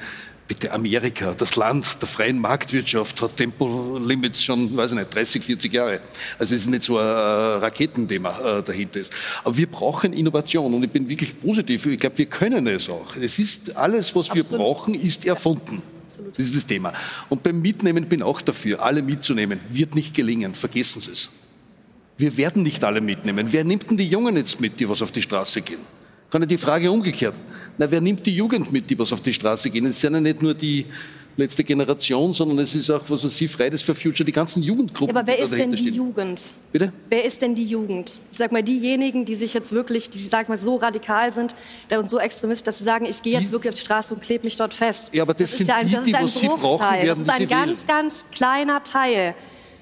bitte Amerika, das Land der freien Marktwirtschaft, hat Tempolimits schon, weiß ich nicht, 30, 40 Jahre. Also es ist nicht so ein Raketenthema äh, dahinter ist. Aber wir brauchen Innovation und ich bin wirklich positiv. Ich glaube, wir können es auch. Es ist alles, was Absolut. wir brauchen, ist erfunden. Absolut. Das ist das Thema. Und beim Mitnehmen bin ich auch dafür, alle mitzunehmen. Wird nicht gelingen. Vergessen Sie es. Wir werden nicht alle mitnehmen. Wer nimmt denn die Jungen jetzt mit, die was auf die Straße gehen? Kann ja die Frage umgekehrt. Na, wer nimmt die Jugend mit, die was auf die Straße gehen? Es sind ja nicht nur die letzte Generation, sondern es ist auch, was weiß ich, Fridays for Future, die ganzen Jugendgruppen. Ja, aber wer ist denn die stehen. Jugend? Bitte? Wer ist denn die Jugend? Ich sag mal, diejenigen, die sich jetzt wirklich, die sag mal so radikal sind und so extremistisch, dass sie sagen, ich gehe jetzt wirklich auf die Straße und klebe mich dort fest. Ja, aber das, das sind ja ein, die, die, was sie brauchen werden, Das ist ein ganz, ganz kleiner Teil.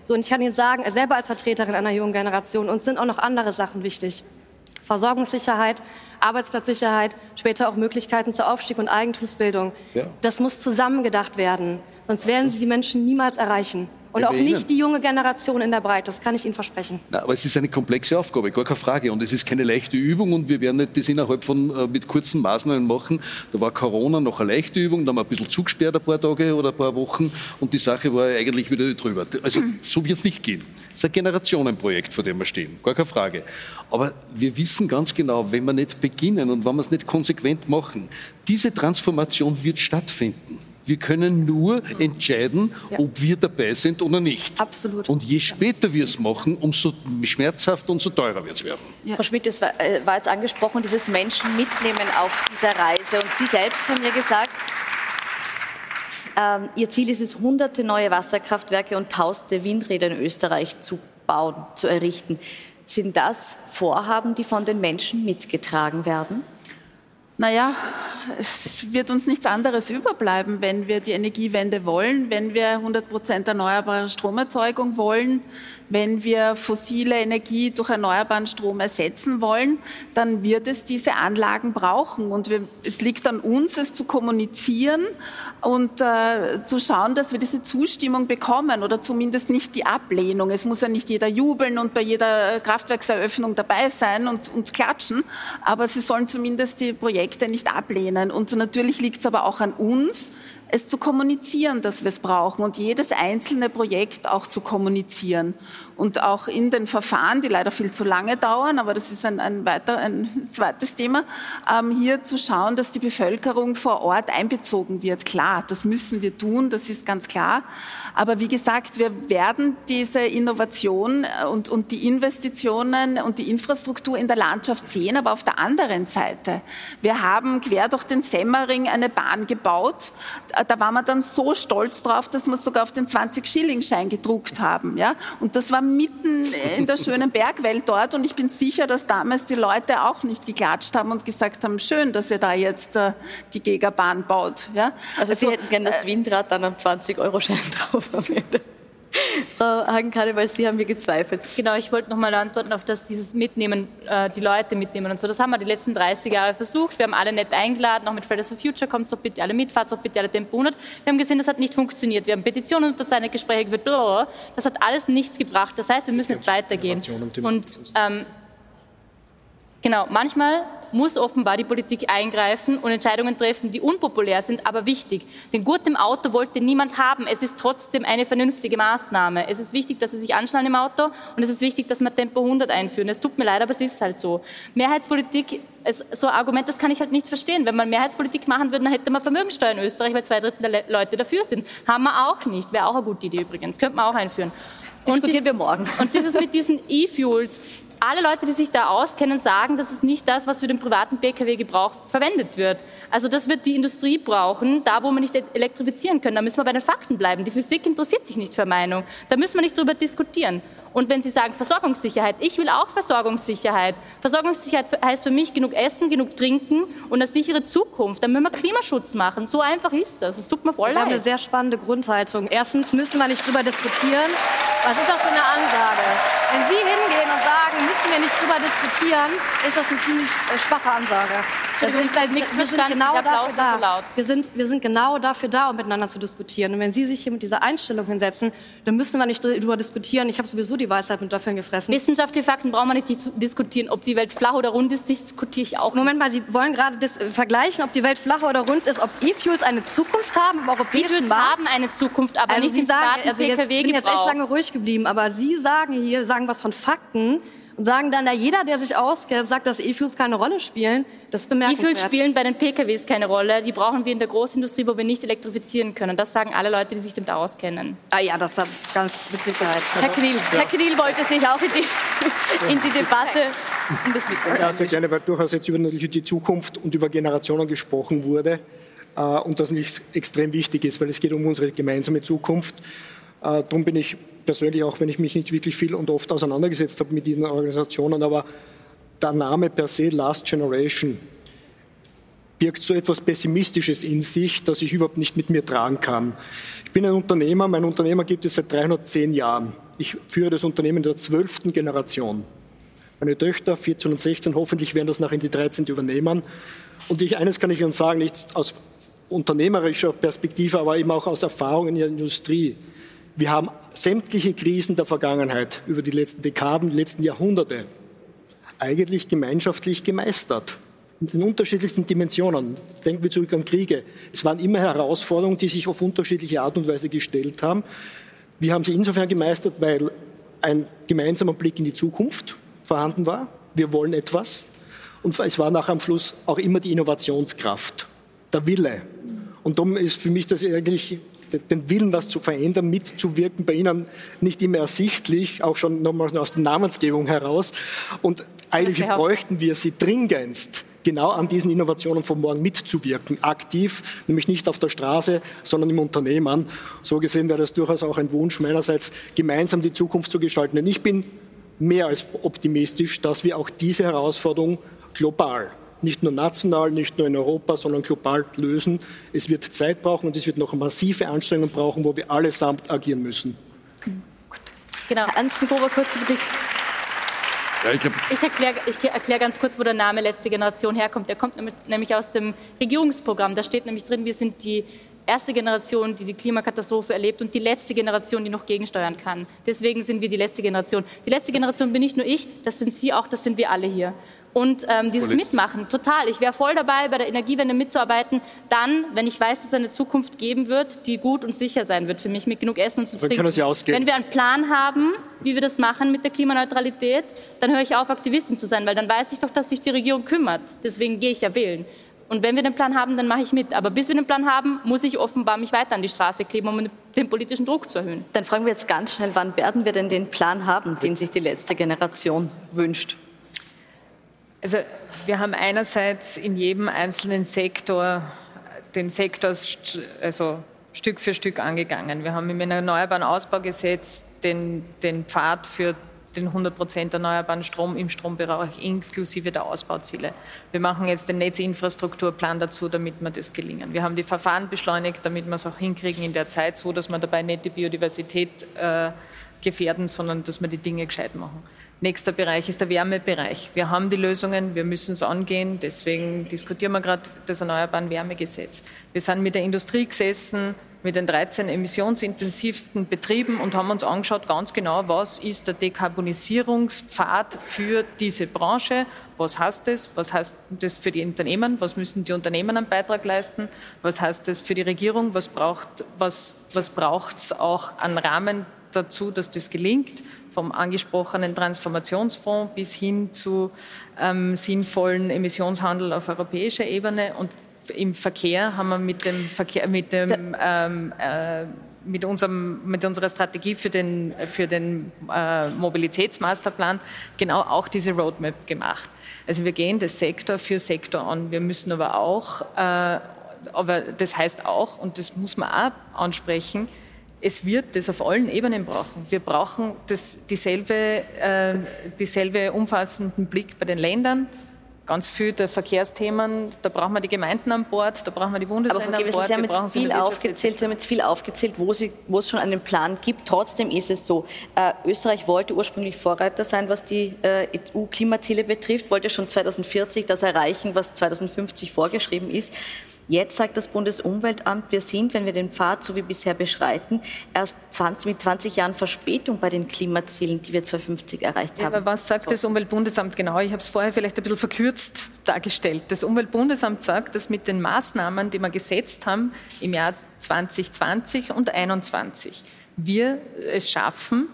So, und ich kann Ihnen sagen, selber als Vertreterin einer jungen Generation, uns sind auch noch andere Sachen wichtig. Versorgungssicherheit, Arbeitsplatzsicherheit, später auch Möglichkeiten zur Aufstieg und Eigentumsbildung. Ja. Das muss zusammengedacht werden. Sonst werden Sie die Menschen niemals erreichen. Und auch nicht die junge Generation in der Breite, das kann ich Ihnen versprechen. Na, aber es ist eine komplexe Aufgabe, gar keine Frage. Und es ist keine leichte Übung und wir werden nicht das innerhalb von äh, mit kurzen Maßnahmen machen. Da war Corona noch eine leichte Übung, da haben wir ein bisschen zugesperrt ein paar Tage oder ein paar Wochen und die Sache war eigentlich wieder drüber. Also so wird es nicht gehen. Es ist ein Generationenprojekt, vor dem wir stehen, gar keine Frage. Aber wir wissen ganz genau, wenn wir nicht beginnen und wenn wir es nicht konsequent machen, diese Transformation wird stattfinden Wir können nur entscheiden, ja. ob wir dabei sind oder nicht. Absolut. Und je später wir es machen, umso schmerzhafter und so teurer wird es werden. Ja. Frau Schmidt, es war, äh, war jetzt angesprochen, dieses Menschen mitnehmen auf dieser Reise. Und Sie selbst haben ja gesagt, ähm, Ihr Ziel ist es, hunderte neue Wasserkraftwerke und tausende Windräder in Österreich zu bauen, zu errichten. Sind das Vorhaben, die von den Menschen mitgetragen werden? Naja, es wird uns nichts anderes überbleiben, wenn wir die Energiewende wollen, wenn wir 100 Prozent erneuerbare Stromerzeugung wollen, wenn wir fossile Energie durch erneuerbaren Strom ersetzen wollen, dann wird es diese Anlagen brauchen. Und wir, es liegt an uns, es zu kommunizieren und äh, zu schauen, dass wir diese Zustimmung bekommen oder zumindest nicht die Ablehnung. Es muss ja nicht jeder jubeln und bei jeder Kraftwerkseröffnung dabei sein und, und klatschen, aber sie sollen zumindest die Projekte nicht ablehnen. Und natürlich liegt es aber auch an uns, es zu kommunizieren, dass wir es brauchen und jedes einzelne Projekt auch zu kommunizieren. Und auch in den Verfahren, die leider viel zu lange dauern, aber das ist ein, ein, weiter, ein zweites Thema, ähm, hier zu schauen, dass die Bevölkerung vor Ort einbezogen wird. Klar, das müssen wir tun, das ist ganz klar. Aber wie gesagt, wir werden diese Innovation äh, und, und die Investitionen und die Infrastruktur in der Landschaft sehen, aber auf der anderen Seite. Wir haben quer durch den Semmering eine Bahn gebaut. Äh, da war man dann so stolz drauf, dass wir sogar auf den 20-Schilling-Schein gedruckt haben. Ja? Und das war mitten in der schönen Bergwelt dort und ich bin sicher, dass damals die Leute auch nicht geklatscht haben und gesagt haben, schön, dass ihr da jetzt äh, die Gegabahn baut. Ja? Also, Sie hätten gerne das Windrad dann am 20-Euro-Schein drauf am Ende. Frau Hagenkade, weil Sie haben mir gezweifelt. Genau, ich wollte noch mal antworten auf das, dieses Mitnehmen, äh, die Leute mitnehmen und so. Das haben wir die letzten 30 Jahre versucht. Wir haben alle nett eingeladen, auch mit Fridays for Future, kommt so bitte alle mit, fahrt so bitte alle Tempo 100. Wir haben gesehen, das hat nicht funktioniert. Wir haben Petitionen unterzeichnet, Gespräche geführt, das hat alles nichts gebracht. Das heißt, wir müssen jetzt weitergehen. Und ähm, genau, manchmal muss offenbar die Politik eingreifen und Entscheidungen treffen, die unpopulär sind, aber wichtig. Den Gurt im Auto wollte niemand haben. Es ist trotzdem eine vernünftige Maßnahme. Es ist wichtig, dass Sie sich anschnallen im Auto und es ist wichtig, dass wir Tempo 100 einführen. Es tut mir leid, aber es ist halt so. Mehrheitspolitik, ist so ein Argument, das kann ich halt nicht verstehen. Wenn man Mehrheitspolitik machen würde, dann hätte man Vermögensteuer in Österreich, weil zwei Drittel der Leute dafür sind. Haben wir auch nicht. Wäre auch eine gute Idee übrigens. Könnte man auch einführen. Diskutieren wir morgen. Und dieses mit diesen E-Fuels, alle Leute, die sich da auskennen, sagen, das ist nicht das, was für den privaten Pkw-Gebrauch verwendet wird. Also das wird die Industrie brauchen, da wo wir nicht elektrifizieren können. Da müssen wir bei den Fakten bleiben. Die Physik interessiert sich nicht für Meinung. Da müssen wir nicht drüber diskutieren. Und wenn Sie sagen Versorgungssicherheit, ich will auch Versorgungssicherheit. Versorgungssicherheit heißt für mich genug Essen, genug Trinken und eine sichere Zukunft. Dann müssen wir Klimaschutz machen. So einfach ist das. Es tut mir voll leid. Wir haben eine sehr spannende Grundhaltung. Erstens müssen wir nicht drüber diskutieren. Was ist das für eine Ansage? Wenn Sie hingehen und sagen, müssen wir nicht drüber diskutieren, ist das eine ziemlich äh, schwache Ansage. Das ist vielleicht nichts verstanden. Genau dafür da. So laut. Wir, sind, wir sind genau dafür da, um miteinander zu diskutieren. Und wenn Sie sich hier mit dieser Einstellung hinsetzen, dann müssen wir nicht drüber diskutieren. Ich habe sowieso die Weisheit mit Löffeln gefressen. Wissenschaftliche Fakten brauchen wir nicht diskutieren. Ob die Welt flach oder rund ist, diskutiere ich auch. Moment mal, Sie wollen gerade vergleichen, ob die Welt flach oder rund ist, ob E-Fuels eine Zukunft haben im europäischen E-Fuels haben eine Zukunft, aber also nicht Sie im sagen, also jetzt, Ich bin jetzt echt lange ruhig geblieben, aber Sie sagen hier, sagen was von Fakten und sagen dann, na, jeder, der sich auskennt, sagt, dass E-Fuels keine Rolle spielen. Das bemerkenswert. E-Fuels spielen bei den PKWs keine Rolle. Die brauchen wir in der Großindustrie, wo wir nicht elektrifizieren können. Das sagen alle Leute, die sich damit auskennen. Ah ja, das ist ganz mit Sicherheit. Herr Kniel, ja. Herr Kniel wollte sich auch in die, in die Debatte das Ja, sehr gerne, weil durchaus jetzt über natürlich die Zukunft und über Generationen gesprochen wurde. Äh, und das nicht extrem wichtig ist, weil es geht um unsere gemeinsame Zukunft. Äh, darum bin ich persönlich, auch wenn ich mich nicht wirklich viel und oft auseinandergesetzt habe mit diesen Organisationen, aber der Name per se Last Generation birgt so etwas Pessimistisches in sich, dass ich überhaupt nicht mit mir tragen kann. Ich bin ein Unternehmer, mein Unternehmer gibt es seit 310 Jahren. Ich führe das Unternehmen der zwölften Generation. Meine Töchter, 14 und 16, hoffentlich werden das nach in die 13. übernehmen. Und ich, eines kann ich Ihnen sagen, nicht aus unternehmerischer Perspektive, aber eben auch aus Erfahrung in der Industrie. Wir haben sämtliche Krisen der Vergangenheit über die letzten Dekaden, letzten Jahrhunderte eigentlich gemeinschaftlich gemeistert. In den unterschiedlichsten Dimensionen. Denken wir zurück an Kriege. Es waren immer Herausforderungen, die sich auf unterschiedliche Art und Weise gestellt haben. Wir haben sie insofern gemeistert, weil ein gemeinsamer Blick in die Zukunft vorhanden war. Wir wollen etwas. Und es war nach am Schluss auch immer die Innovationskraft, der Wille. Und darum ist für mich das eigentlich den Willen, was zu verändern, mitzuwirken, bei Ihnen nicht immer ersichtlich, auch schon nochmal aus der Namensgebung heraus. Und eigentlich bräuchten wir Sie dringendst, genau an diesen Innovationen von morgen mitzuwirken, aktiv, nämlich nicht auf der Straße, sondern im Unternehmen. So gesehen wäre das durchaus auch ein Wunsch meinerseits, gemeinsam die Zukunft zu gestalten. Denn ich bin mehr als optimistisch, dass wir auch diese Herausforderung global nicht nur national, nicht nur in Europa, sondern global lösen. Es wird Zeit brauchen und es wird noch massive Anstrengungen brauchen, wo wir allesamt agieren müssen. Genau, Ernst Gruber, kurz für dich. Ja, ich, ich erkläre erklär ganz kurz, wo der Name letzte Generation herkommt. Der kommt nämlich aus dem Regierungsprogramm. Da steht nämlich drin, wir sind die erste Generation, die die Klimakatastrophe erlebt und die letzte Generation, die noch gegensteuern kann. Deswegen sind wir die letzte Generation. Die letzte Generation bin nicht nur ich, das sind Sie auch, das sind wir alle hier und ähm, dieses Poliz Mitmachen, total. Ich wäre voll dabei, bei der Energiewende mitzuarbeiten, dann, wenn ich weiß, dass es eine Zukunft geben wird, die gut und sicher sein wird für mich, mit genug Essen und zu trinken. Wenn wir einen Plan haben, wie wir das machen mit der Klimaneutralität, dann höre ich auf, Aktivistin zu sein, weil dann weiß ich doch, dass sich die Regierung kümmert. Deswegen gehe ich ja wählen. Und wenn wir den Plan haben, dann mache ich mit. Aber bis wir den Plan haben, muss ich offenbar mich weiter an die Straße kleben, um den politischen Druck zu erhöhen. Dann fragen wir jetzt ganz schnell, wann werden wir denn den Plan haben, den sich die letzte Generation wünscht? Also wir haben einerseits in jedem einzelnen Sektor den Sektor also Stück für Stück angegangen. Wir haben im Erneuerbaren Ausbaugesetz den, den Pfad für den 100 Prozent erneuerbaren Strom im Strombereich inklusive der Ausbauziele. Wir machen jetzt den Netzinfrastrukturplan dazu, damit wir das gelingen. Wir haben die Verfahren beschleunigt, damit wir es auch hinkriegen in der Zeit, so dass wir dabei nicht die Biodiversität äh, gefährden, sondern dass wir die Dinge gescheit machen. Nächster Bereich ist der Wärmebereich. Wir haben die Lösungen, wir müssen es angehen. Deswegen diskutieren wir gerade das Erneuerbaren Wärmegesetz. Wir sind mit der Industrie gesessen, mit den 13 emissionsintensivsten Betrieben und haben uns angeschaut ganz genau, was ist der Dekarbonisierungspfad für diese Branche, was heißt das, was heißt das für die Unternehmen, was müssen die Unternehmen einen Beitrag leisten, was heißt das für die Regierung, was braucht was, was es auch an Rahmen dazu, dass das gelingt vom angesprochenen Transformationsfonds bis hin zu ähm, sinnvollen Emissionshandel auf europäischer Ebene. Und im Verkehr haben wir mit dem Verkehr, mit dem ähm, äh, mit, unserem, mit unserer Strategie für den, für den äh, Mobilitätsmasterplan genau auch diese Roadmap gemacht. Also wir gehen das Sektor für Sektor an. Wir müssen aber auch, äh, aber das heißt auch, und das muss man auch ansprechen, es wird das auf allen Ebenen brauchen. Wir brauchen das, dieselbe, äh, dieselbe umfassenden Blick bei den Ländern. Ganz viel der Verkehrsthemen, da brauchen wir die Gemeinden an Bord, da brauchen wir die Bundesländer an Bord. Sie haben jetzt viel aufgezählt, Sie haben jetzt viel aufgezählt, wo, Sie, wo es schon einen Plan gibt. Trotzdem ist es so, äh, Österreich wollte ursprünglich Vorreiter sein, was die äh, EU-Klimaziele betrifft, wollte schon 2040 das erreichen, was 2050 vorgeschrieben ist. Jetzt sagt das Bundesumweltamt, wir sind, wenn wir den Pfad so wie bisher beschreiten, erst 20, mit 20 Jahren Verspätung bei den Klimazielen, die wir 2050 erreicht haben. Ja, aber was sagt so. das Umweltbundesamt genau? Ich habe es vorher vielleicht ein bisschen verkürzt dargestellt. Das Umweltbundesamt sagt, dass mit den Maßnahmen, die wir gesetzt haben im Jahr 2020 und 2021, wir es schaffen,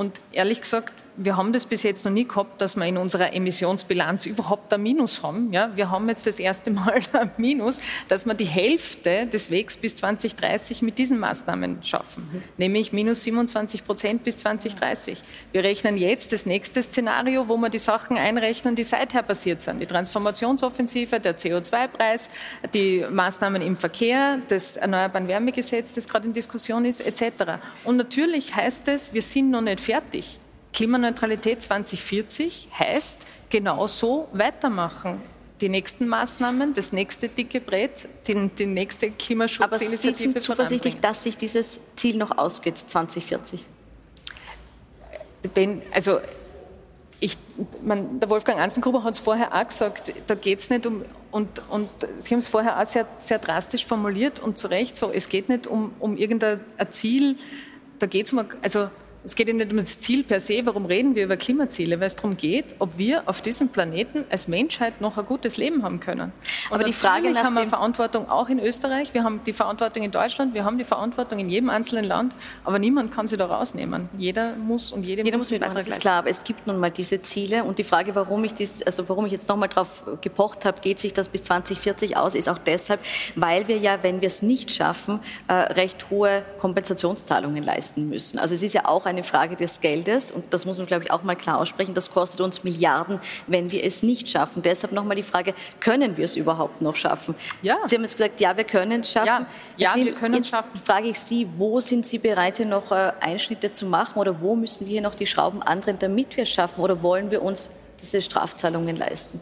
und ehrlich gesagt, wir haben das bis jetzt noch nie gehabt, dass wir in unserer Emissionsbilanz überhaupt ein Minus haben. Ja, wir haben jetzt das erste Mal ein Minus, dass wir die Hälfte des Wegs bis 2030 mit diesen Maßnahmen schaffen, mhm. nämlich minus 27 Prozent bis 2030. Wir rechnen jetzt das nächste Szenario, wo wir die Sachen einrechnen, die seither passiert sind. Die Transformationsoffensive, der CO2-Preis, die Maßnahmen im Verkehr, das Erneuerbaren Wärmegesetz, das gerade in Diskussion ist, etc. Und natürlich heißt es, wir sind noch nicht fertig. Klimaneutralität 2040 heißt genauso weitermachen. Die nächsten Maßnahmen, das nächste dicke Brett, die, die nächste Klimaschutzinitiative. Aber Sie sind zuversichtlich, dass sich dieses Ziel noch ausgeht, 2040? Wenn, also ich, man, der Wolfgang Anzengruber hat es vorher auch gesagt, da geht es nicht um, und, und Sie haben es vorher auch sehr, sehr drastisch formuliert und zu Recht so, es geht nicht um, um irgendein Ziel, da geht es um, also Es geht ja nicht um das Ziel per se. Warum reden wir über Klimaziele? Weil es darum geht, ob wir auf diesem Planeten als Menschheit noch ein gutes Leben haben können. Und Aber die Frage nach haben wir Verantwortung auch in Österreich. Wir haben die Verantwortung in Deutschland. Wir haben die Verantwortung in jedem einzelnen Land. Aber niemand kann sie da rausnehmen. Jeder muss und jede Jeder muss muss das Beitrag ist klar, aber es gibt nun mal diese Ziele und die Frage, warum ich, dies, also warum ich jetzt nochmal darauf gepocht habe, geht sich das bis 2040 aus, ist auch deshalb, weil wir ja, wenn wir es nicht schaffen, äh, recht hohe Kompensationszahlungen leisten müssen. Also es ist ja auch eine Frage des Geldes und das muss man, glaube ich, auch mal klar aussprechen, das kostet uns Milliarden, wenn wir es nicht schaffen. Deshalb nochmal die Frage, können wir es überhaupt noch schaffen? Ja. Sie haben jetzt gesagt, ja, wir können es schaffen. Ja, ja, wir können es jetzt schaffen. frage ich Sie, wo sind Sie bereit, hier noch äh, Einschnitte zu machen oder wo müssen wir hier noch die Schrauben andrehen, damit wir es schaffen oder wollen wir uns diese Strafzahlungen leisten?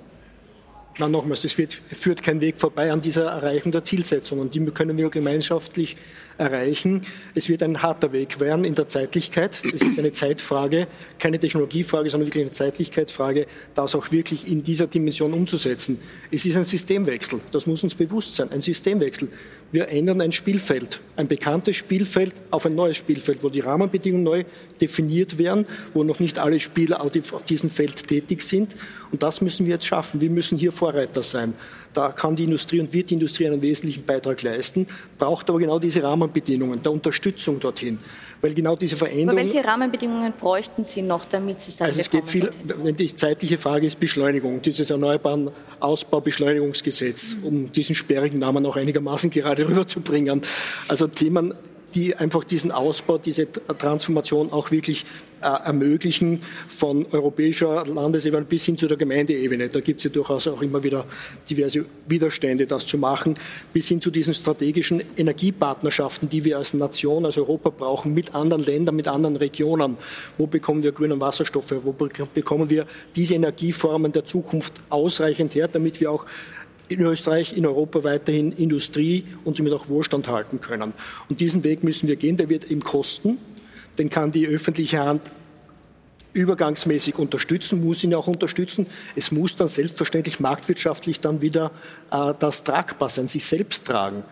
Na, nochmals, es wird, führt kein Weg vorbei an dieser Erreichung der Zielsetzung. Und die können wir gemeinschaftlich erreichen. Es wird ein harter Weg werden in der Zeitlichkeit. Es ist eine Zeitfrage, keine Technologiefrage, sondern wirklich eine Zeitlichkeitsfrage, das auch wirklich in dieser Dimension umzusetzen. Es ist ein Systemwechsel. Das muss uns bewusst sein. Ein Systemwechsel. Wir ändern ein Spielfeld, ein bekanntes Spielfeld auf ein neues Spielfeld, wo die Rahmenbedingungen neu definiert werden, wo noch nicht alle Spieler auf diesem Feld tätig sind. Und das müssen wir jetzt schaffen. Wir müssen hier Vorreiter sein. Da kann die Industrie und wird die Industrie einen wesentlichen Beitrag leisten, braucht aber genau diese Rahmenbedingungen der Unterstützung dorthin. Weil genau diese Aber Veränderungen. welche Rahmenbedingungen bräuchten Sie noch, damit Sie sagen, Also es geht viel, wenn die zeitliche Frage ist Beschleunigung, dieses Erneuerbaren Ausbaubeschleunigungsgesetz, um diesen sperrigen Namen auch einigermaßen gerade rüberzubringen. Also Themen, die einfach diesen Ausbau, diese Transformation auch wirklich äh, ermöglichen von europäischer Landesebene bis hin zu der Gemeindeebene. Da gibt es ja durchaus auch immer wieder diverse Widerstände, das zu machen, bis hin zu diesen strategischen Energiepartnerschaften, die wir als Nation, als Europa brauchen, mit anderen Ländern, mit anderen Regionen. Wo bekommen wir grünen Wasserstoffe? Wo bekommen wir diese Energieformen der Zukunft ausreichend her, damit wir auch in Österreich, in Europa weiterhin Industrie und somit auch Wohlstand halten können. Und diesen Weg müssen wir gehen. Der wird eben kosten. Den kann die öffentliche Hand übergangsmäßig unterstützen, muss ihn auch unterstützen. Es muss dann selbstverständlich marktwirtschaftlich dann wieder äh, das tragbar sein, sich selbst tragen.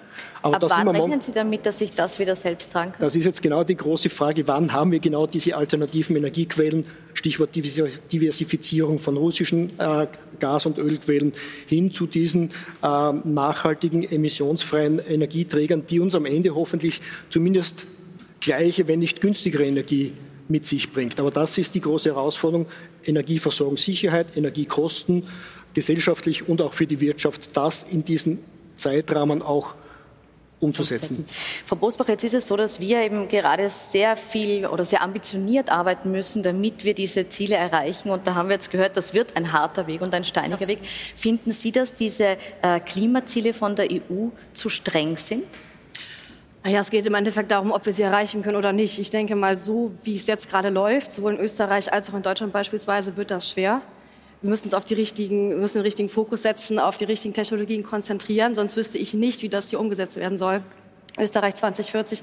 Aber Ab wann rechnen Sie damit, dass sich das wieder selbst tragen kann? das ist jetzt genau die große Frage, wann haben wir genau diese alternativen Energiequellen, Stichwort Divers- Diversifizierung von russischen äh, Gas- und Ölquellen hin zu diesen äh, nachhaltigen, emissionsfreien Energieträgern, die uns am Ende hoffentlich zumindest gleiche, wenn nicht günstigere Energie mit sich bringt. Aber das ist die große Herausforderung, Energieversorgungssicherheit, Energiekosten, gesellschaftlich und auch für die Wirtschaft, das in diesen Zeitrahmen auch umzusetzen. Frau Bosbach, jetzt ist es so, dass wir eben gerade sehr viel oder sehr ambitioniert arbeiten müssen, damit wir diese Ziele erreichen. Und da haben wir jetzt gehört, das wird ein harter Weg und ein steiniger Weg. Finden Sie, dass diese äh, Klimaziele von der EU zu streng sind? Ja, es geht im Endeffekt darum, ob wir sie erreichen können oder nicht. Ich denke mal, so wie es jetzt gerade läuft, sowohl in Österreich als auch in Deutschland beispielsweise, wird das schwer. Wir müssen uns auf die richtigen, wir müssen den richtigen Fokus setzen, auf die richtigen Technologien konzentrieren, sonst wüsste ich nicht, wie das hier umgesetzt werden soll. Österreich 2040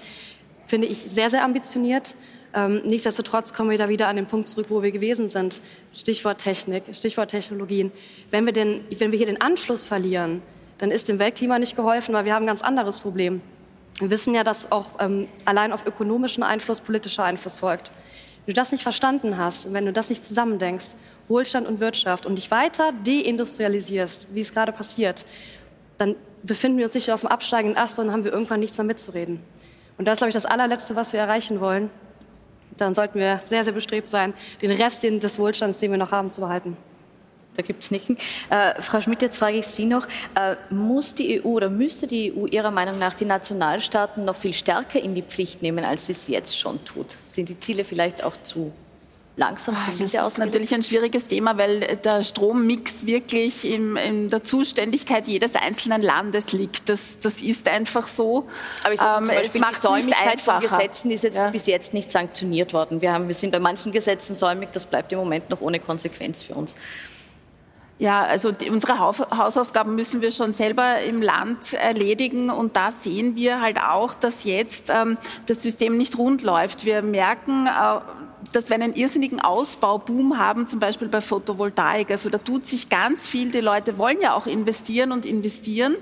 finde ich sehr, sehr ambitioniert. Ähm, nichtsdestotrotz kommen wir da wieder an den Punkt zurück, wo wir gewesen sind. Stichwort Technik, Stichwort Technologien. Wenn wir, den, wenn wir hier den Anschluss verlieren, dann ist dem Weltklima nicht geholfen, weil wir haben ein ganz anderes Problem. Wir wissen ja, dass auch ähm, allein auf ökonomischen Einfluss politischer Einfluss folgt. Wenn du das nicht verstanden hast wenn du das nicht zusammendenkst, Wohlstand und Wirtschaft und dich weiter deindustrialisierst, wie es gerade passiert, dann befinden wir uns nicht auf dem absteigenden Ast und haben wir irgendwann nichts mehr mitzureden. Und das ist, glaube ich, das allerletzte, was wir erreichen wollen. Dann sollten wir sehr, sehr bestrebt sein, den Rest des Wohlstands, den wir noch haben, zu behalten. Da gibt es Nicken. Äh, Frau Schmidt, jetzt frage ich Sie noch, äh, muss die EU oder müsste die EU Ihrer Meinung nach die Nationalstaaten noch viel stärker in die Pflicht nehmen, als sie es jetzt schon tut? Sind die Ziele vielleicht auch zu langsam, zu Das ist natürlich ein schwieriges Thema, weil der Strommix wirklich in, in der Zuständigkeit jedes einzelnen Landes liegt. Das, das ist einfach so. Aber ich sage Ähm, zum Beispiel, die Säumigkeit von. Gesetzen ist jetzt Ja. bis jetzt nicht sanktioniert worden. Wir, haben, wir sind bei manchen Gesetzen säumig, das bleibt im Moment noch ohne Konsequenz für uns. Ja, also die, unsere Haus Hausaufgaben müssen wir schon selber im Land erledigen und da sehen wir halt auch, dass jetzt ähm, das System nicht rund läuft. Wir merken, äh, dass wir einen irrsinnigen Ausbauboom haben, zum Beispiel bei Photovoltaik. Also da tut sich ganz viel. Die Leute wollen ja auch investieren und investieren,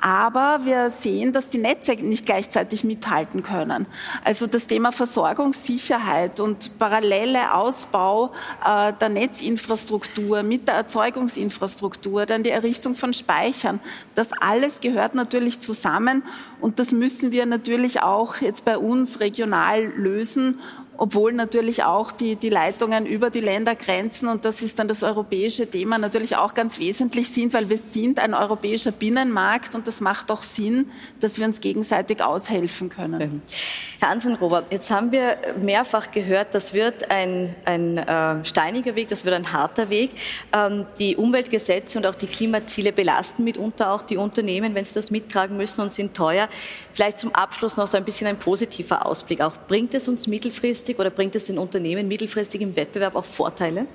aber wir sehen, dass die Netze nicht gleichzeitig mithalten können. Also das Thema Versorgungssicherheit und parallele Ausbau äh, der Netzinfrastruktur mit der Erzeugungsinfrastruktur, dann die Errichtung von Speichern, das alles gehört natürlich zusammen und das müssen wir natürlich auch jetzt bei uns regional lösen obwohl natürlich auch die, die Leitungen über die Ländergrenzen, und das ist dann das europäische Thema, natürlich auch ganz wesentlich sind, weil wir sind ein europäischer Binnenmarkt und das macht auch Sinn, dass wir uns gegenseitig aushelfen können. Herr Ansenrober, jetzt haben wir mehrfach gehört, das wird ein, ein äh, steiniger Weg, das wird ein harter Weg. Ähm, die Umweltgesetze und auch die Klimaziele belasten mitunter auch die Unternehmen, wenn sie das mittragen müssen und sind teuer. Vielleicht zum Abschluss noch so ein bisschen ein positiver Ausblick. Auch bringt es uns mittelfristig oder bringt es den Unternehmen mittelfristig im Wettbewerb auch Vorteile?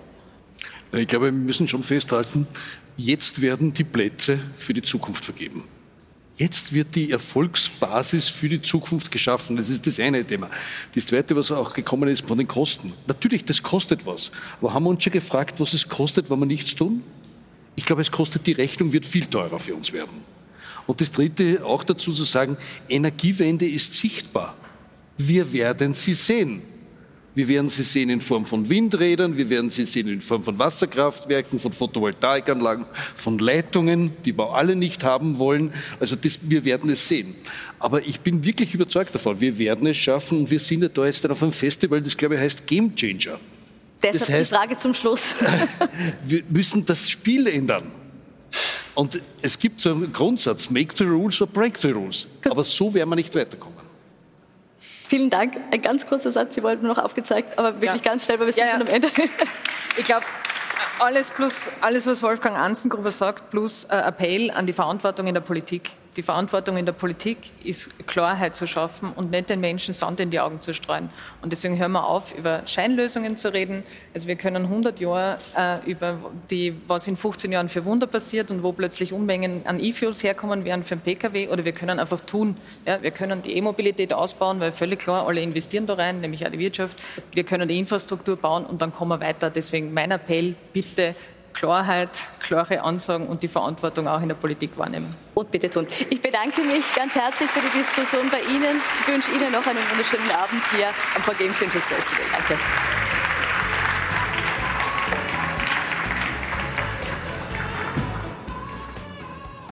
Ich glaube, wir müssen schon festhalten, jetzt werden die Plätze für die Zukunft vergeben. Jetzt wird die Erfolgsbasis für die Zukunft geschaffen. Das ist das eine Thema. Das zweite, was auch gekommen ist von den Kosten. Natürlich, das kostet was. Aber haben wir uns schon gefragt, was es kostet, wenn wir nichts tun? Ich glaube, es kostet die Rechnung, wird viel teurer für uns werden. Und das dritte, auch dazu zu sagen, Energiewende ist sichtbar. Wir werden sie sehen. Wir werden sie sehen in Form von Windrädern, wir werden sie sehen in Form von Wasserkraftwerken, von Photovoltaikanlagen, von Leitungen, die wir alle nicht haben wollen. Also das, wir werden es sehen. Aber ich bin wirklich überzeugt davon, wir werden es schaffen und wir sind ja da jetzt dann auf einem Festival, das glaube ich heißt Game Changer. Deshalb das heißt, die Frage zum Schluss. wir müssen das Spiel ändern. Und es gibt so einen Grundsatz, make the rules or break the rules. Aber so werden wir nicht weiterkommen. Vielen Dank. Ein ganz kurzer Satz, Sie wollten noch aufgezeigt, aber wirklich ja. ganz schnell, weil wir sind ja, ja. schon am Ende. Ich glaube, alles plus alles, was Wolfgang Ansengruber sagt, plus äh, Appell an die Verantwortung in der Politik. Die Verantwortung in der Politik ist Klarheit zu schaffen und nicht den Menschen Sand in die Augen zu streuen. Und deswegen hören wir auf, über Scheinlösungen zu reden. Also wir können 100 Jahre äh, über die, was in 15 Jahren für Wunder passiert und wo plötzlich Unmengen an E-Fuels herkommen werden für einen Pkw oder wir können einfach tun. Ja, wir können die E-Mobilität ausbauen, weil völlig klar, alle investieren da rein, nämlich auch die Wirtschaft. Wir können die Infrastruktur bauen und dann kommen wir weiter. Deswegen mein Appell, bitte Klarheit, klare Ansagen und die Verantwortung auch in der Politik wahrnehmen. Und bitte tun. Ich bedanke mich ganz herzlich für die Diskussion bei Ihnen. Ich wünsche Ihnen noch einen wunderschönen Abend hier am Game Changers Festival. Danke.